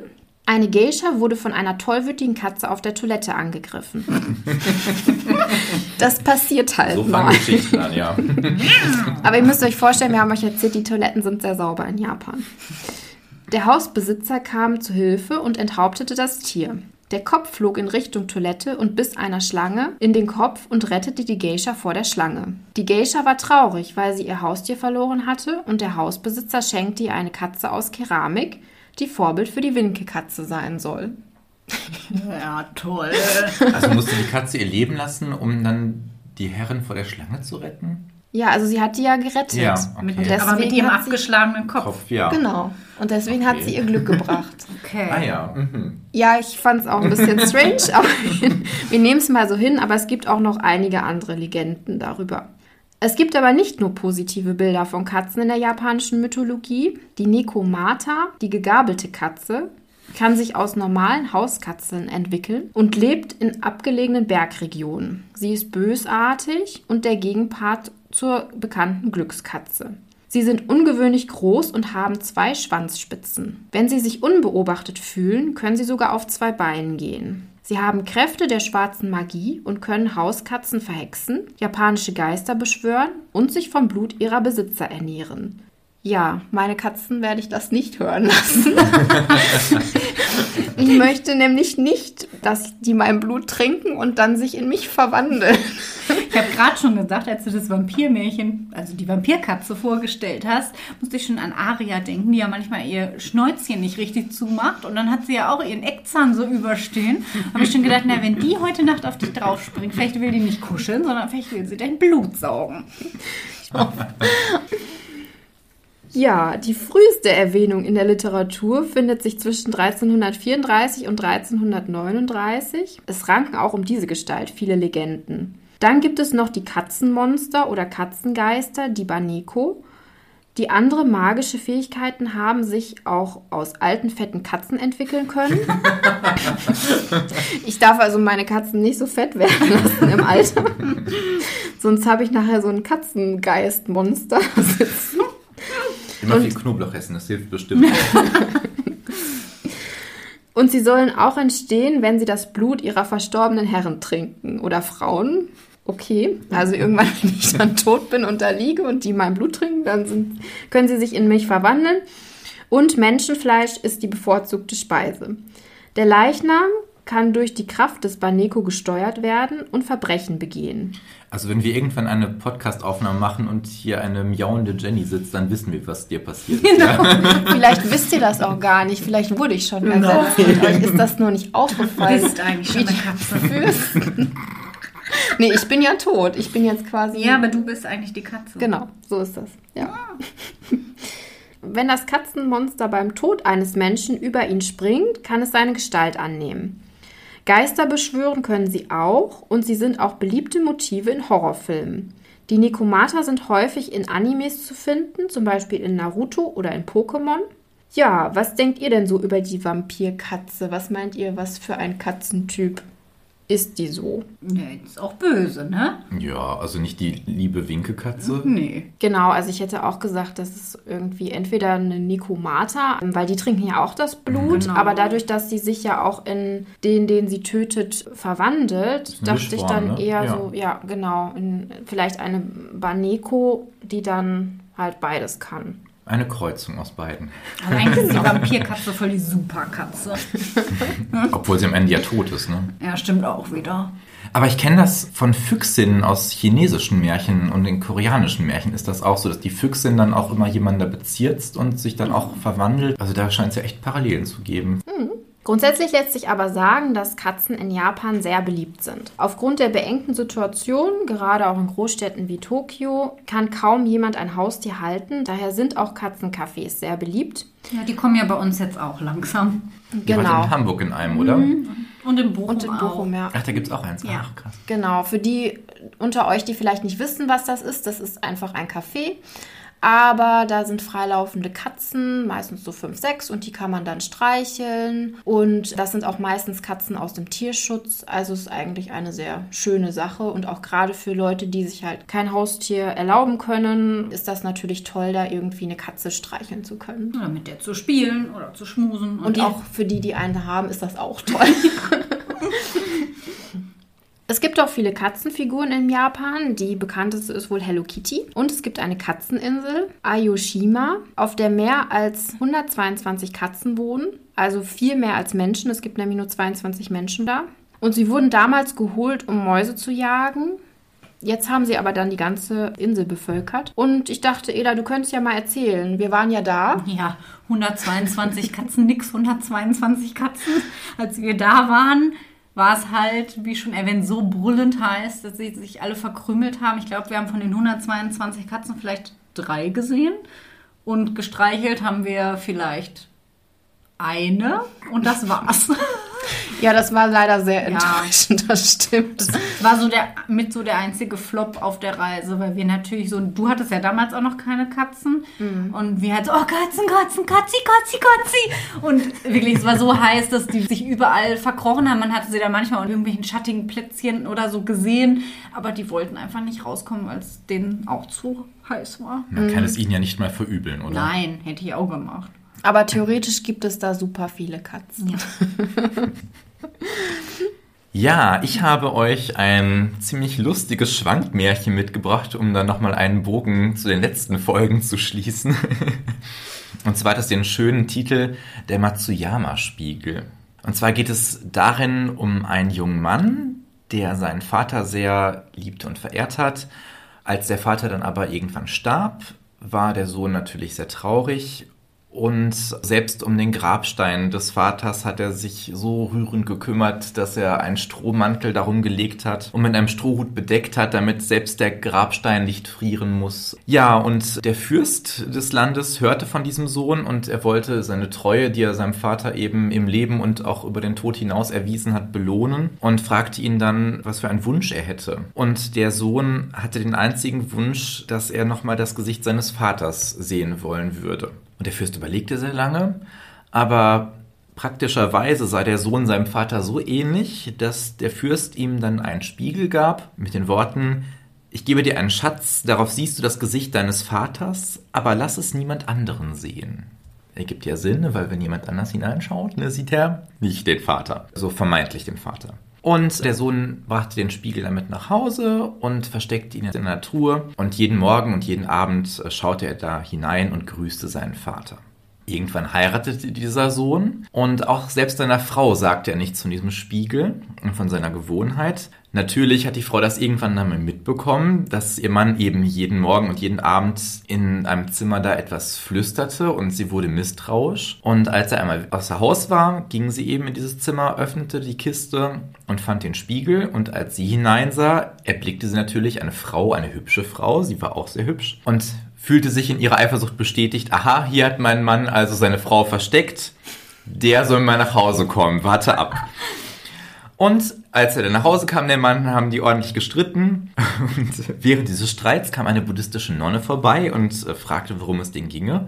Eine Geisha wurde von einer tollwütigen Katze auf der Toilette angegriffen. das passiert halt So mal. fangen Geschichten an, ja. Aber ihr müsst euch vorstellen, wir haben euch erzählt, die Toiletten sind sehr sauber in Japan. Der Hausbesitzer kam zu Hilfe und enthauptete das Tier. Der Kopf flog in Richtung Toilette und biss einer Schlange in den Kopf und rettete die Geisha vor der Schlange. Die Geisha war traurig, weil sie ihr Haustier verloren hatte und der Hausbesitzer schenkte ihr eine Katze aus Keramik, die Vorbild für die Winkelkatze sein soll. Ja, toll. Also musste die Katze ihr Leben lassen, um dann die Herrin vor der Schlange zu retten? Ja, also sie hat die ja gerettet. Ja, okay. Aber mit ihrem hat abgeschlagenen Kopf. Kopf, ja. Genau. Und deswegen hat Okay. sie ihr Glück gebracht. Okay. Ah ja. Mhm. Ja, ich fand es auch ein bisschen strange, aber wir nehmen es mal so hin. Aber es gibt auch noch einige andere Legenden darüber. Es gibt aber nicht nur positive Bilder von Katzen in der japanischen Mythologie. Die Nekomata, die gegabelte Katze, kann sich aus normalen Hauskatzen entwickeln und lebt in abgelegenen Bergregionen. Sie ist bösartig und der Gegenpart zur bekannten Glückskatze. Sie sind ungewöhnlich groß und haben zwei Schwanzspitzen. Wenn sie sich unbeobachtet fühlen, können sie sogar auf zwei Beinen gehen. Sie haben Kräfte der schwarzen Magie und können Hauskatzen verhexen, japanische Geister beschwören und sich vom Blut ihrer Besitzer ernähren. Ja, meine Katzen werde ich das nicht hören lassen. ich möchte nämlich nicht, dass die mein Blut trinken und dann sich in mich verwandeln. Ich habe gerade schon gesagt, als du das Vampirmärchen, also die Vampirkatze vorgestellt hast, musste ich schon an Aria denken, die ja manchmal ihr Schnäuzchen nicht richtig zumacht und dann hat sie ja auch ihren Eckzahn so überstehen. Habe ich schon gedacht, na, wenn die heute Nacht auf dich draufspringt, vielleicht will die nicht kuscheln, sondern vielleicht will sie dein Blut saugen. Ja, die früheste Erwähnung in der Literatur findet sich zwischen 1334 und 1339. Es ranken auch um diese Gestalt viele Legenden. Dann gibt es noch die Katzenmonster oder Katzengeister, die Baneko, die andere magische Fähigkeiten haben, sich auch aus alten, fetten Katzen entwickeln können. ich darf also meine Katzen nicht so fett werden lassen im Alter. Sonst habe ich nachher so ein Katzengeistmonster sitzen. Immer Und- viel Knoblauch essen, das hilft bestimmt. Und sie sollen auch entstehen, wenn sie das Blut ihrer verstorbenen Herren trinken oder Frauen. Okay, also irgendwann, wenn ich dann tot bin und da liege und die mein Blut trinken, dann sind, können sie sich in mich verwandeln. Und Menschenfleisch ist die bevorzugte Speise. Der Leichnam kann durch die Kraft des Baneko gesteuert werden und Verbrechen begehen. Also wenn wir irgendwann eine Podcast-Aufnahme machen und hier eine miauende Jenny sitzt, dann wissen wir, was dir passiert ist. Ja? Vielleicht wisst ihr das auch gar nicht. Vielleicht wurde ich schon ersetzt. Und euch ist das nur nicht Du aufgefallen. bist eigentlich schon eine Katze. Nee, ich bin ja tot. Ich bin jetzt quasi. Ja, aber du bist eigentlich die Katze. Genau, so ist das. Ja. Wenn das Katzenmonster beim Tod eines Menschen über ihn springt, kann es seine Gestalt annehmen. Geister beschwören können sie auch und sie sind auch beliebte Motive in Horrorfilmen. Die Nekomata sind häufig in Animes zu finden, zum Beispiel in Naruto oder in Pokémon. Ja, was denkt ihr denn so über die Vampirkatze? Was meint ihr, was für ein Katzentyp ist die so? Nee, ist auch böse, ne? ja, also nicht die liebe Winkelkatze. Nee. Genau, also ich hätte auch gesagt, das ist irgendwie entweder eine Nikomata, weil die trinken ja auch das Blut, Genau. aber dadurch, dass sie sich ja auch in den, den sie tötet, verwandelt, dachte ich dann ne? eher Ja. so, ja, genau, in, vielleicht eine Baneko, die dann halt beides kann. Eine Kreuzung aus beiden. Aber eigentlich ist die Vampirkatze voll die Superkatze. Obwohl sie am Ende ja tot ist, ne? Ja, stimmt auch wieder. Aber ich kenne das von Füchsinnen aus chinesischen Märchen und in koreanischen Märchen ist das auch so, dass die Füchsin dann auch immer jemanden da bezirzt und sich dann auch verwandelt. Also da scheint es ja echt Parallelen zu geben. Grundsätzlich lässt sich aber sagen, dass Katzen in Japan sehr beliebt sind. Aufgrund der beengten Situation, gerade auch in Großstädten wie Tokio, kann kaum jemand ein Haustier halten. Daher sind auch Katzencafés sehr beliebt. Ja, die kommen ja bei uns jetzt auch langsam. Genau. in Hamburg in einem, oder? Und in Bochum, Und in Bochum, ja. Ach, da gibt es auch eins. Ja. Ach, krass. Genau, für die unter euch, die vielleicht nicht wissen, was das ist, das ist einfach ein Café. Aber da sind freilaufende Katzen, meistens so fünf, sechs, und die kann man dann streicheln. Und das sind auch meistens Katzen aus dem Tierschutz. Also es ist eigentlich eine sehr schöne Sache. Und auch gerade für Leute, die sich halt kein Haustier erlauben können, ist das natürlich toll, da irgendwie eine Katze streicheln zu können. Oder mit der zu spielen oder zu schmusen. Und die- auch für die, die eine haben, ist das auch toll. Es gibt auch viele Katzenfiguren in Japan. Die bekannteste ist wohl Hello Kitty. Und es gibt eine Katzeninsel, Ayoshima, auf der mehr als 122 Katzen wohnen. Also viel mehr als Menschen. Es gibt nämlich nur 22 Menschen da. Und sie wurden damals geholt, um Mäuse zu jagen. Jetzt haben sie aber dann die ganze Insel bevölkert. Und ich dachte, Eda, du könntest ja mal erzählen. Wir waren ja da. Ja, 122 Katzen, nix 122 Katzen. Als wir da waren, war es halt, wie schon erwähnt, so brüllend heiß, dass sie sich alle verkrümelt haben. Ich glaube, wir haben von den 122 Katzen vielleicht drei gesehen. Und gestreichelt haben wir vielleicht eine. Und das war's. Ja, das war leider sehr enttäuschend, ja. das stimmt. Das war so der mit so der einzige Flop auf der Reise, weil wir natürlich so, du hattest ja damals auch noch keine Katzen mhm. und wir halt so, oh Katzen, Katzen, Katzi, Katzi, Katzi und wirklich, es war so heiß, dass die sich überall verkrochen haben. Man hatte sie da manchmal an irgendwelchen schattigen Plätzchen oder so gesehen, aber die wollten einfach nicht rauskommen, weil es denen auch zu heiß war. Man kann es ihnen ja nicht mal verübeln, oder? Nein, hätte ich auch gemacht. Aber theoretisch gibt es da super viele Katzen. Ja. Ja, ich habe euch ein ziemlich lustiges Schwankmärchen mitgebracht, um dann nochmal einen Bogen zu den letzten Folgen zu schließen. Und zwar hat es den schönen Titel Der Matsuyama-Spiegel. Und zwar geht es darin um einen jungen Mann, der seinen Vater sehr liebt und verehrt hat. Als der Vater dann aber irgendwann starb, war der Sohn natürlich sehr traurig und selbst um den Grabstein des Vaters hat er sich so rührend gekümmert, dass er einen Strohmantel darum gelegt hat und mit einem Strohhut bedeckt hat, damit selbst der Grabstein nicht frieren muss. Ja, und der Fürst des Landes hörte von diesem Sohn und er wollte seine Treue, die er seinem Vater eben im Leben und auch über den Tod hinaus erwiesen hat, belohnen und fragte ihn dann, was für einen Wunsch er hätte. Und der Sohn hatte den einzigen Wunsch, dass er nochmal das Gesicht seines Vaters sehen wollen würde. Und der Fürst überlegte sehr lange, aber praktischerweise sei der Sohn seinem Vater so ähnlich, dass der Fürst ihm dann einen Spiegel gab mit den Worten, ich gebe dir einen Schatz, darauf siehst du das Gesicht deines Vaters, aber lass es niemand anderen sehen. Ergibt ja Sinn, weil wenn jemand anders hineinschaut, ne, sieht er nicht den Vater, so vermeintlich den Vater. Und der Sohn brachte den Spiegel damit nach Hause und versteckte ihn in einer Truhe. Und jeden Morgen und jeden Abend äh, schaute er da hinein und grüßte seinen Vater. Irgendwann heiratete dieser Sohn und auch selbst seiner Frau sagte er nichts von diesem Spiegel und von seiner Gewohnheit. Natürlich hat die Frau das irgendwann einmal mitbekommen, dass ihr Mann eben jeden Morgen und jeden Abend in einem Zimmer da etwas flüsterte und sie wurde misstrauisch. Und als er einmal außer Haus war, ging sie eben in dieses Zimmer, öffnete die Kiste und fand den Spiegel. Und als sie hineinsah, erblickte sie natürlich eine Frau, eine hübsche Frau. Sie war auch sehr hübsch. Und fühlte sich in ihrer Eifersucht bestätigt, aha, hier hat mein Mann also seine Frau versteckt, der soll mal nach Hause kommen, warte ab. Und als er dann nach Hause kam, der Mann, haben die ordentlich gestritten. Und während dieses Streits kam eine buddhistische Nonne vorbei und äh, fragte, worum es denn ginge.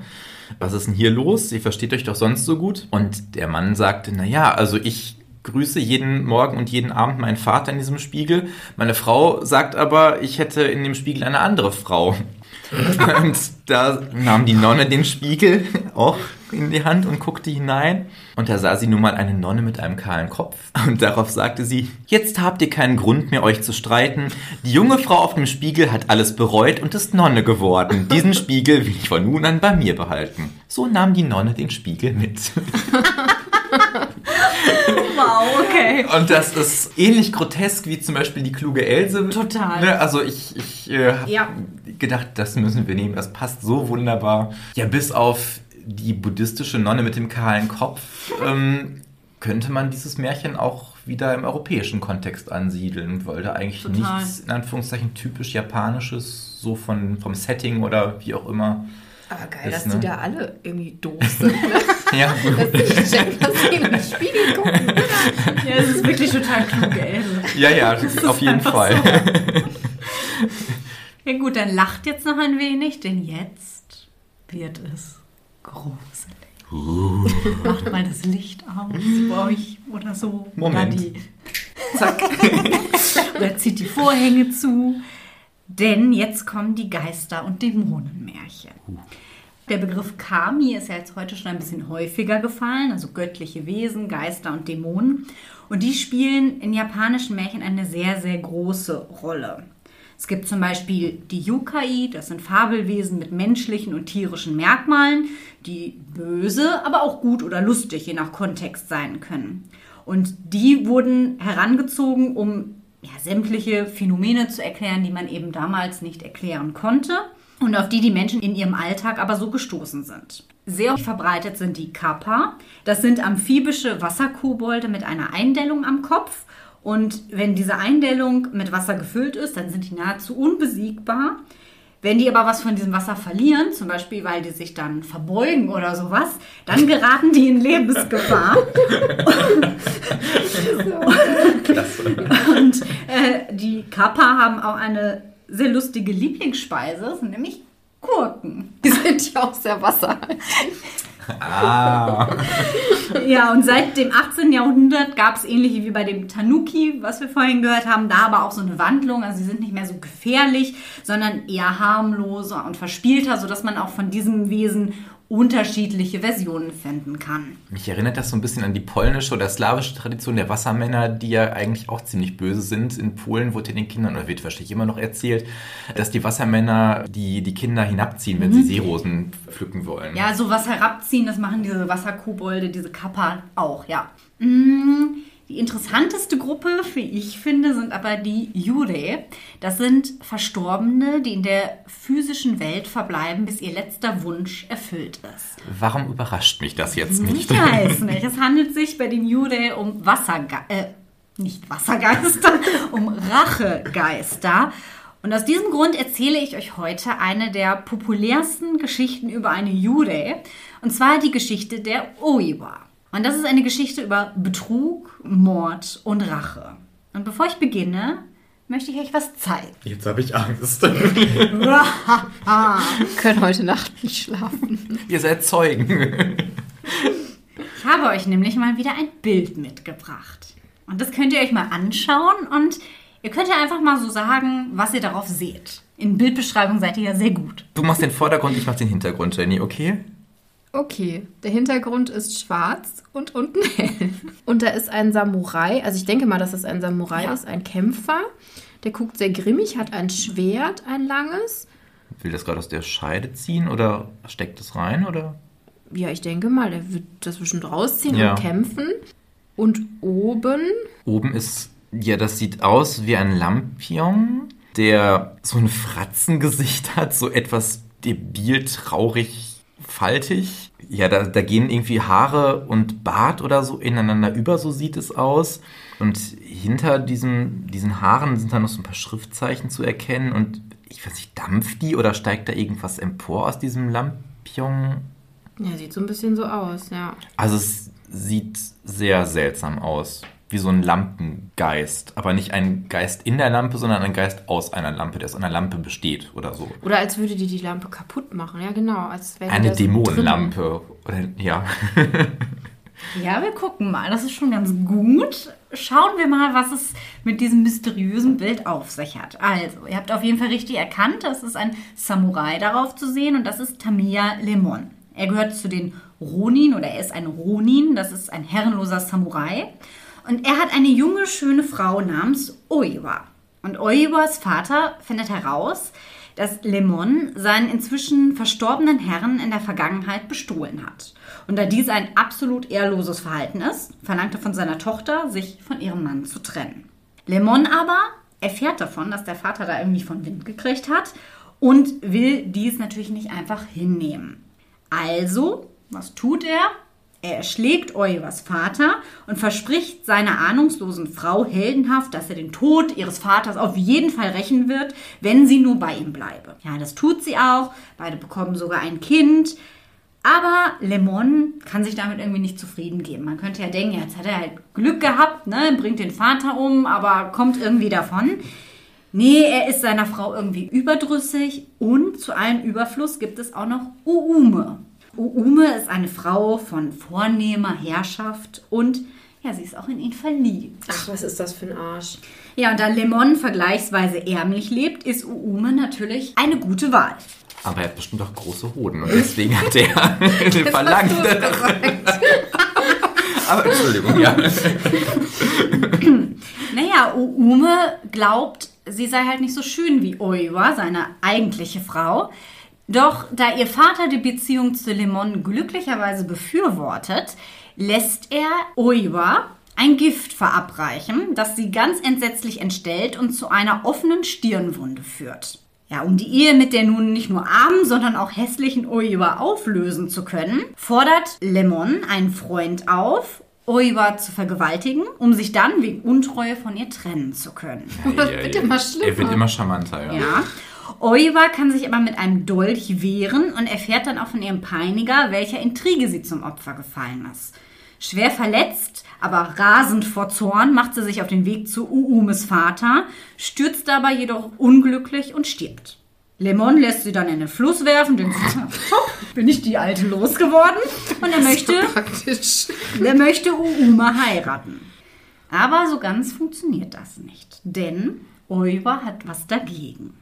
Was ist denn hier los? Ihr versteht euch doch sonst so gut. Und der Mann sagte, na ja, also ich grüße jeden Morgen und jeden Abend meinen Vater in diesem Spiegel. Meine Frau sagt aber, ich hätte in dem Spiegel eine andere Frau. Und da nahm die Nonne den Spiegel auch in die Hand und guckte hinein. Und da sah sie nun mal eine Nonne mit einem kahlen Kopf. Und darauf sagte sie, jetzt habt ihr keinen Grund mehr, euch zu streiten. Die junge Frau auf dem Spiegel hat alles bereut und ist Nonne geworden. Diesen Spiegel will ich von nun an bei mir behalten. So nahm die Nonne den Spiegel mit. wow, okay. Und das ist ähnlich grotesk wie zum Beispiel die kluge Else. Total. Ne, also ich, ich äh, habe ja. gedacht, das müssen wir nehmen. Das passt so wunderbar. Ja, bis auf die buddhistische Nonne mit dem kahlen Kopf ähm, könnte man dieses Märchen auch wieder im europäischen Kontext ansiedeln, weil da eigentlich Total. nichts in Anführungszeichen typisch japanisches so von vom Setting oder wie auch immer aber geil, ist, dass ne? die da alle irgendwie doof sind. Ne? ja, gut. Dass sie checken, dass sie in den Spiegel gucken. ja, es ist wirklich total klug, ey. Ja, ja, auf jeden Fall. So. ja gut, dann lacht jetzt noch ein wenig, denn jetzt wird es gruselig. Uh. Macht mal das Licht aus bei euch oder so. Moment. Oder die, zack. oder zieht die Vorhänge zu. Denn jetzt kommen die Geister- und Dämonenmärchen. Der Begriff Kami ist ja jetzt heute schon ein bisschen häufiger gefallen, also göttliche Wesen, Geister und Dämonen. Und die spielen in japanischen Märchen eine sehr, sehr große Rolle. Es gibt zum Beispiel die Yukai, das sind Fabelwesen mit menschlichen und tierischen Merkmalen, die böse, aber auch gut oder lustig, je nach Kontext sein können. Und die wurden herangezogen, um ja, sämtliche Phänomene zu erklären, die man eben damals nicht erklären konnte und auf die die Menschen in ihrem Alltag aber so gestoßen sind. Sehr verbreitet sind die Kappa. Das sind amphibische Wasserkobolde mit einer Eindellung am Kopf. Und wenn diese Eindellung mit Wasser gefüllt ist, dann sind die nahezu unbesiegbar. Wenn die aber was von diesem Wasser verlieren, zum Beispiel weil die sich dann verbeugen oder sowas, dann geraten die in Lebensgefahr. und äh, die Kappa haben auch eine sehr lustige Lieblingsspeise, sind nämlich Gurken. Die sind ja auch sehr wasserhaltig. Ah. Ja, und seit dem 18. Jahrhundert gab es ähnliche wie bei dem Tanuki, was wir vorhin gehört haben, da aber auch so eine Wandlung. Also sie sind nicht mehr so gefährlich, sondern eher harmloser und verspielter, sodass man auch von diesem Wesen unterschiedliche Versionen finden kann. Mich erinnert das so ein bisschen an die polnische oder slawische Tradition der Wassermänner, die ja eigentlich auch ziemlich böse sind. In Polen wurde den Kindern, oder wird wahrscheinlich immer noch erzählt, dass die Wassermänner die, die Kinder hinabziehen, wenn sie Seerosen pflücken wollen. Ja, so was herabziehen, das machen diese Wasserkobolde, diese Kappa auch, ja. Mm, Die interessanteste Gruppe, wie ich finde, sind aber die Jure. Das sind Verstorbene, die in der physischen Welt verbleiben, bis ihr letzter Wunsch erfüllt ist. Warum überrascht mich das jetzt nicht? Ich weiß nicht. Es handelt sich bei den Jure um Wasserge äh, nicht Wassergeister, um Rachegeister. Und aus diesem Grund erzähle ich euch heute eine der populärsten Geschichten über eine Jure, und zwar die Geschichte der Oiwa. Und das ist eine Geschichte über Betrug, Mord und Rache. Und bevor ich beginne, möchte ich euch was zeigen. Jetzt habe ich Angst. Können heute Nacht nicht schlafen. Ihr seid Zeugen. Ich habe euch nämlich mal wieder ein Bild mitgebracht. Und das könnt ihr euch mal anschauen und ihr könnt ja einfach mal so sagen, was ihr darauf seht. In Bildbeschreibung seid ihr ja sehr gut. Du machst den Vordergrund, ich mach den Hintergrund, Jenny, okay? Okay, der Hintergrund ist schwarz und unten hell. Und da ist ein Samurai, also ich denke mal, dass es ein Samurai Ja. ist, ein Kämpfer. Der guckt sehr grimmig, hat ein Schwert, ein langes. Will das gerade aus der Scheide ziehen oder steckt es rein oder? Ja, ich denke mal, er wird das bestimmt rausziehen Ja. und kämpfen. Und oben, Oben ist, ja, das sieht aus wie ein Lampion, der so ein Fratzengesicht hat, so etwas debil, traurig, faltig. Ja, da, da gehen irgendwie Haare und Bart oder so ineinander über, so sieht es aus. Und hinter diesem, diesen Haaren sind dann noch so ein paar Schriftzeichen zu erkennen. Und ich weiß nicht, dampft die oder steigt da irgendwas empor aus diesem Lampion? ja, sieht so ein bisschen so aus, ja. Also es sieht sehr seltsam aus. Wie so ein Lampengeist. Aber nicht ein Geist in der Lampe, sondern ein Geist aus einer Lampe, der aus einer Lampe besteht oder so. Oder als würde die die Lampe kaputt machen, ja genau. Als Eine Dämonenlampe. Oder, ja. Ja, wir gucken mal. Das ist schon ganz gut. Schauen wir mal, was es mit diesem mysteriösen Bild auf sich hat. Also, ihr habt auf jeden Fall richtig erkannt, das ist ein Samurai darauf zu sehen und das ist Tamiya Lemon. Er gehört zu den Ronin oder er ist ein Ronin, das ist ein herrenloser Samurai. Und er hat eine junge, schöne Frau namens Oiwa. Und Oiwas Vater findet heraus, dass Lemon seinen inzwischen verstorbenen Herrn in der Vergangenheit bestohlen hat. Und da dies ein absolut ehrloses Verhalten ist, verlangt er von seiner Tochter, sich von ihrem Mann zu trennen. Lemon aber erfährt davon, dass der Vater da irgendwie von Wind gekriegt hat und will dies natürlich nicht einfach hinnehmen. Also, was tut er? Er erschlägt Oivas Vater und verspricht seiner ahnungslosen Frau heldenhaft, dass er den Tod ihres Vaters auf jeden Fall rächen wird, wenn sie nur bei ihm bleibe. Ja, das tut sie auch. Beide bekommen sogar ein Kind. Aber Lemon kann sich damit irgendwie nicht zufrieden geben. Man könnte ja denken, jetzt hat er halt Glück gehabt, ne? bringt den Vater um, aber kommt irgendwie davon. Nee, er ist seiner Frau irgendwie überdrüssig und zu allem Überfluss gibt es auch noch Uume. Uume ist eine Frau von vornehmer Herrschaft und ja, sie ist auch in ihn verliebt. Ach, was ist das für ein Arsch? Ja, und da Lemon vergleichsweise ärmlich lebt, ist Uume natürlich eine gute Wahl. Aber er hat bestimmt auch große Hoden und deswegen hat er verlangt. Aber Entschuldigung, ja. Naja, Uume glaubt, sie sei halt nicht so schön wie Oiwa, seine eigentliche Frau. Doch da ihr Vater die Beziehung zu Lemon glücklicherweise befürwortet, lässt er Oiwa ein Gift verabreichen, das sie ganz entsetzlich entstellt und zu einer offenen Stirnwunde führt. Ja, um die Ehe mit der nun nicht nur armen, sondern auch hässlichen Oiwa auflösen zu können, fordert Lemon einen Freund auf, Oiwa zu vergewaltigen, um sich dann wegen Untreue von ihr trennen zu können. Das wird immer schlimmer. Er wird immer charmanter, ja. Ja. Oiwa kann sich aber mit einem Dolch wehren und erfährt dann auch von ihrem Peiniger, welcher Intrige sie zum Opfer gefallen ist. Schwer verletzt, aber rasend vor Zorn, macht sie sich auf den Weg zu Uumes Vater, stürzt dabei jedoch unglücklich und stirbt. Lemon lässt sie dann in den Fluss werfen, denn bin ich die Alte losgeworden und er möchte, Praktisch. er möchte Uume heiraten. Aber so ganz funktioniert das nicht, denn Oiwa hat was dagegen.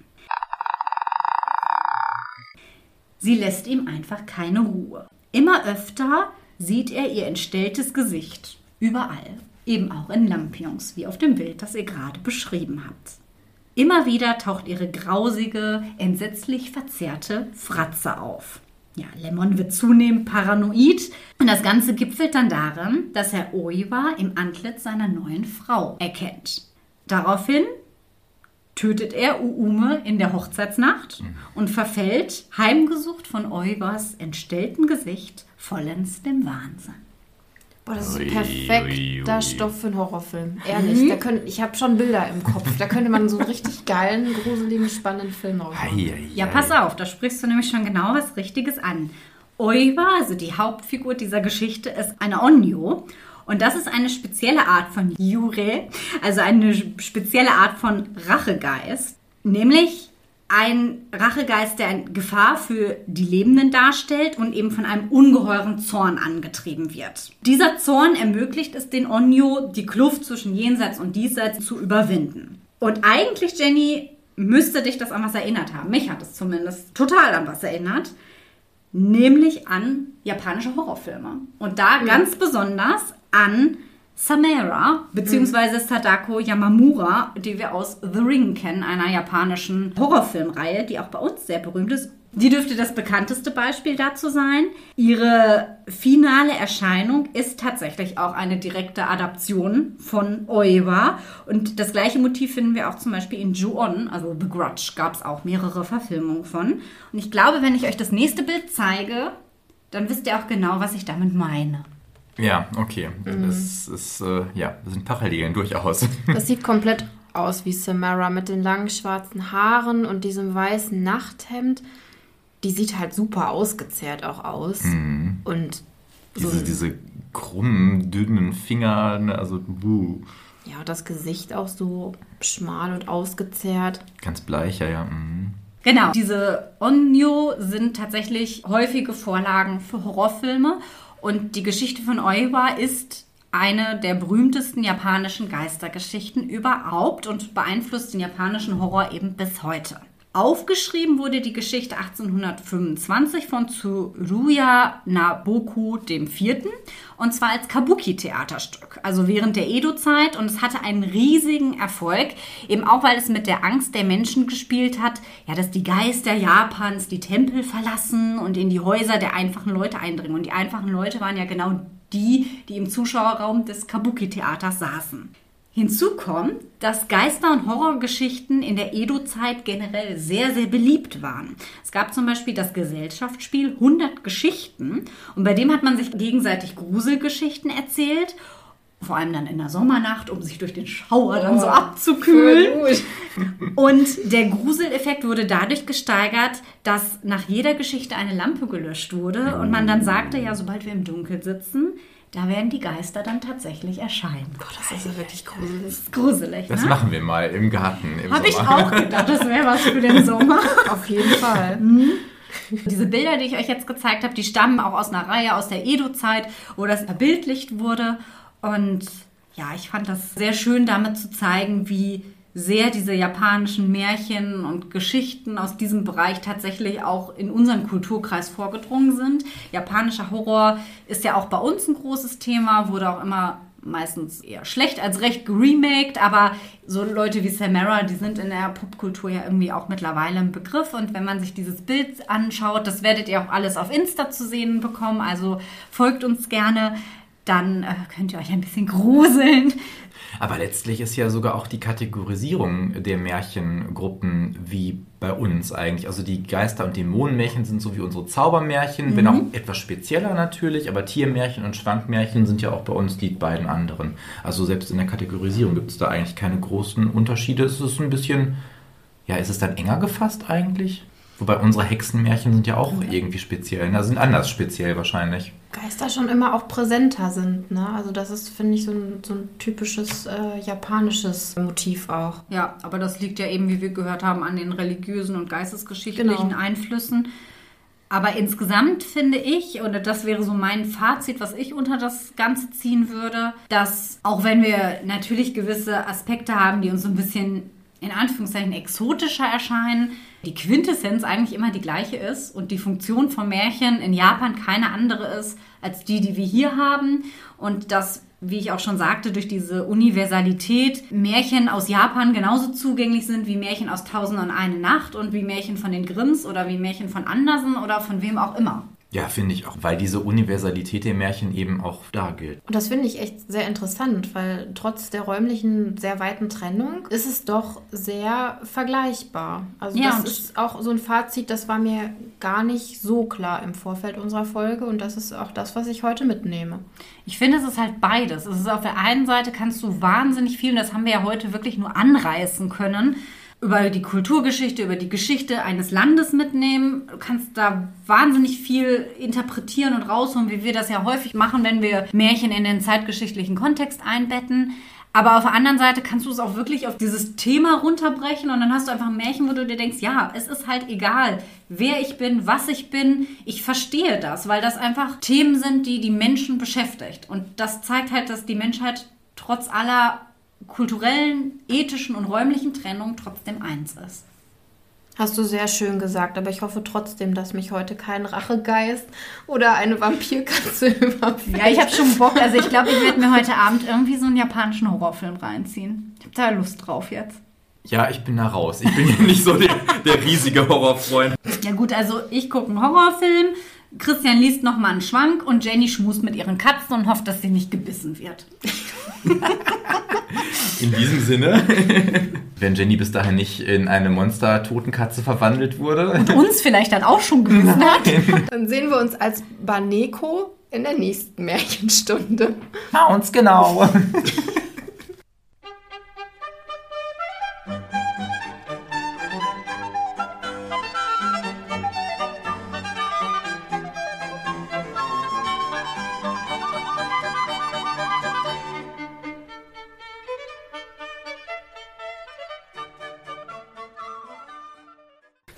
Sie lässt ihm einfach keine Ruhe. Immer öfter sieht er ihr entstelltes Gesicht. Überall. Eben auch in Lampions, wie auf dem Bild, das ihr gerade beschrieben habt. Immer wieder taucht ihre grausige, entsetzlich verzerrte Fratze auf. Ja, Lemon wird zunehmend paranoid und das Ganze gipfelt dann darin, dass er Oiwa im Antlitz seiner neuen Frau erkennt. Daraufhin tötet er Uume in der Hochzeitsnacht und verfällt, heimgesucht von Oiwas entstellten Gesicht, vollends dem Wahnsinn. Boah, das ist Ui, perfekter ui, ui. Stoff für einen Horrorfilm. Ehrlich, da könnt, ich habe schon Bilder im Kopf. Da könnte man so einen richtig geilen, gruseligen, spannenden Film machen. Ja, pass auf, da sprichst du nämlich schon genau was Richtiges an. Oiwa, also die Hauptfigur dieser Geschichte, ist eine Onyo. Und das ist eine spezielle Art von Jure, also eine spezielle Art von Rachegeist. Nämlich ein Rachegeist, der eine Gefahr für die Lebenden darstellt und eben von einem ungeheuren Zorn angetrieben wird. Dieser Zorn ermöglicht es den Onyo, die Kluft zwischen Jenseits und Diesseits zu überwinden. Und eigentlich, Jenny, müsste dich das an was erinnert haben. Mich hat es zumindest total an was erinnert. Nämlich an japanische Horrorfilme. Und da ganz besonders an Samara bzw. Sadako Yamamura, die wir aus The Ring kennen, einer japanischen Horrorfilmreihe, die auch bei uns sehr berühmt ist. Die dürfte das bekannteste Beispiel dazu sein. Ihre finale Erscheinung ist tatsächlich auch eine direkte Adaption von Oiwa. Und das gleiche Motiv finden wir auch zum Beispiel in Ju-On, also The Grudge, gab es auch mehrere Verfilmungen von. Und ich glaube, wenn ich euch das nächste Bild zeige, dann wisst ihr auch genau, was ich damit meine. Ja, okay. Mhm. Das ist, äh, ja, das sind Parallelen durchaus. Das sieht komplett aus wie Samara mit den langen schwarzen Haaren und diesem weißen Nachthemd. Die sieht halt super ausgezehrt auch aus. Und so, diese, diese krummen, dünnen Finger, ne, also buh, ja, das Gesicht auch so schmal und ausgezehrt. ganz bleich, ja, ja. mhm. Genau. Diese Onyo sind tatsächlich häufige Vorlagen für Horrorfilme. Und die Geschichte von Oiwa ist eine der berühmtesten japanischen Geistergeschichten überhaupt und beeinflusst den japanischen Horror eben bis heute. Aufgeschrieben wurde die Geschichte 1825 von Tsuruya Naboku IV. und zwar als Kabuki-Theaterstück, also während der Edo-Zeit und es hatte einen riesigen Erfolg, eben auch weil es mit der Angst der Menschen gespielt hat, ja, dass die Geister Japans die Tempel verlassen und in die Häuser der einfachen Leute eindringen. Und die einfachen Leute waren ja genau die, die im Zuschauerraum des Kabuki-Theaters saßen. Hinzu kommt, dass Geister- und Horrorgeschichten in der Edo-Zeit generell sehr, sehr beliebt waren. Es gab zum Beispiel das Gesellschaftsspiel 100 Geschichten und bei dem hat man sich gegenseitig Gruselgeschichten erzählt, vor allem dann in der Sommernacht, um sich durch den Schauer dann so abzukühlen. Und der Gruseleffekt wurde dadurch gesteigert, dass nach jeder Geschichte eine Lampe gelöscht wurde und man dann sagte, ja, sobald wir im Dunkeln sitzen, da werden die Geister dann tatsächlich erscheinen. Das ist ja wirklich gruselig. Gruselig, Das ne? machen wir mal im Garten. Im Habe ich auch gedacht, das wäre was für den Sommer. Auf jeden Fall. Diese Bilder, die ich euch jetzt gezeigt habe, die stammen auch aus einer Reihe aus der Edo-Zeit, wo das verbildlicht wurde. Und ja, ich fand das sehr schön, damit zu zeigen, wie sehr diese japanischen Märchen und Geschichten aus diesem Bereich tatsächlich auch in unseren Kulturkreis vorgedrungen sind. Japanischer Horror ist ja auch bei uns ein großes Thema, wurde auch immer meistens eher schlecht als recht geremaked, aber so Leute wie Samara, die sind in der Popkultur ja irgendwie auch mittlerweile ein Begriff und wenn man sich dieses Bild anschaut, das werdet ihr auch alles auf Insta zu sehen bekommen, also folgt uns gerne dann äh, könnt ihr euch ein bisschen gruseln. Aber letztlich ist ja sogar auch die Kategorisierung der Märchengruppen wie bei uns eigentlich. Also die Geister- und Dämonenmärchen sind so wie unsere Zaubermärchen, mhm. wenn auch etwas spezieller natürlich, aber Tiermärchen und Schwankmärchen sind ja auch bei uns die beiden anderen. Also selbst in der Kategorisierung gibt es da eigentlich keine großen Unterschiede. Es ist ein bisschen, ja, ist es dann enger gefasst eigentlich? Wobei unsere Hexenmärchen sind ja auch irgendwie speziell, ne? sind anders speziell wahrscheinlich. Geister schon immer auch präsenter sind, ne? Also das ist, finde ich, so ein, so ein typisches äh, japanisches Motiv auch. Ja, aber das liegt ja eben, wie wir gehört haben, an den religiösen und geistesgeschichtlichen genau. Einflüssen. Aber insgesamt finde ich, oder das wäre so mein Fazit, was ich unter das Ganze ziehen würde, dass auch wenn wir natürlich gewisse Aspekte haben, die uns so ein bisschen in Anführungszeichen exotischer erscheinen, die Quintessenz eigentlich immer die gleiche ist und die Funktion von Märchen in Japan keine andere ist als die, die wir hier haben. Und dass, wie ich auch schon sagte, durch diese Universalität Märchen aus Japan genauso zugänglich sind wie Märchen aus Tausend und eine Nacht und wie Märchen von den Grimms oder wie Märchen von Andersen oder von wem auch immer. Ja, finde ich auch, weil diese Universalität der Märchen eben auch da gilt. Und das finde ich echt sehr interessant, weil trotz der räumlichen sehr weiten Trennung ist es doch sehr vergleichbar. Also ja, das ist auch so ein Fazit, das war mir gar nicht so klar im Vorfeld unserer Folge und das ist auch das, was ich heute mitnehme. Ich finde, es ist halt beides. Es ist auf der einen Seite kannst du wahnsinnig viel, und das haben wir ja heute wirklich nur anreißen können, über die Kulturgeschichte, über die Geschichte eines Landes mitnehmen. Du kannst da wahnsinnig viel interpretieren und rausholen, wie wir das ja häufig machen, wenn wir Märchen in den zeitgeschichtlichen Kontext einbetten. Aber auf der anderen Seite kannst du es auch wirklich auf dieses Thema runterbrechen und dann hast du einfach ein Märchen, wo du dir denkst, ja, es ist halt egal, wer ich bin, was ich bin. Ich verstehe das, weil das einfach Themen sind, die die Menschen beschäftigt. Und das zeigt halt, dass die Menschheit trotz aller kulturellen, ethischen und räumlichen Trennung trotzdem eins ist. Hast du sehr schön gesagt, aber ich hoffe trotzdem, dass mich heute kein Rachegeist oder eine Vampirkatze überfällt. Ja, ich habe schon Bock. Also ich glaube, ich werde mir heute Abend irgendwie so einen japanischen Horrorfilm reinziehen. Ich habe da Lust drauf jetzt. Ja, ich bin da raus. Ich bin ja nicht so der, der riesige Horrorfreund. Ja gut, also ich gucke einen Horrorfilm, Christian liest nochmal einen Schwank und Jenny schmust mit ihren Katzen und hofft, dass sie nicht gebissen wird. In diesem Sinne, wenn Jenny bis dahin nicht in eine Monster-Totenkatze verwandelt wurde. Und uns vielleicht dann auch schon gebissen hat. Dann sehen wir uns als Baneko in der nächsten Märchenstunde. Na, uns genau.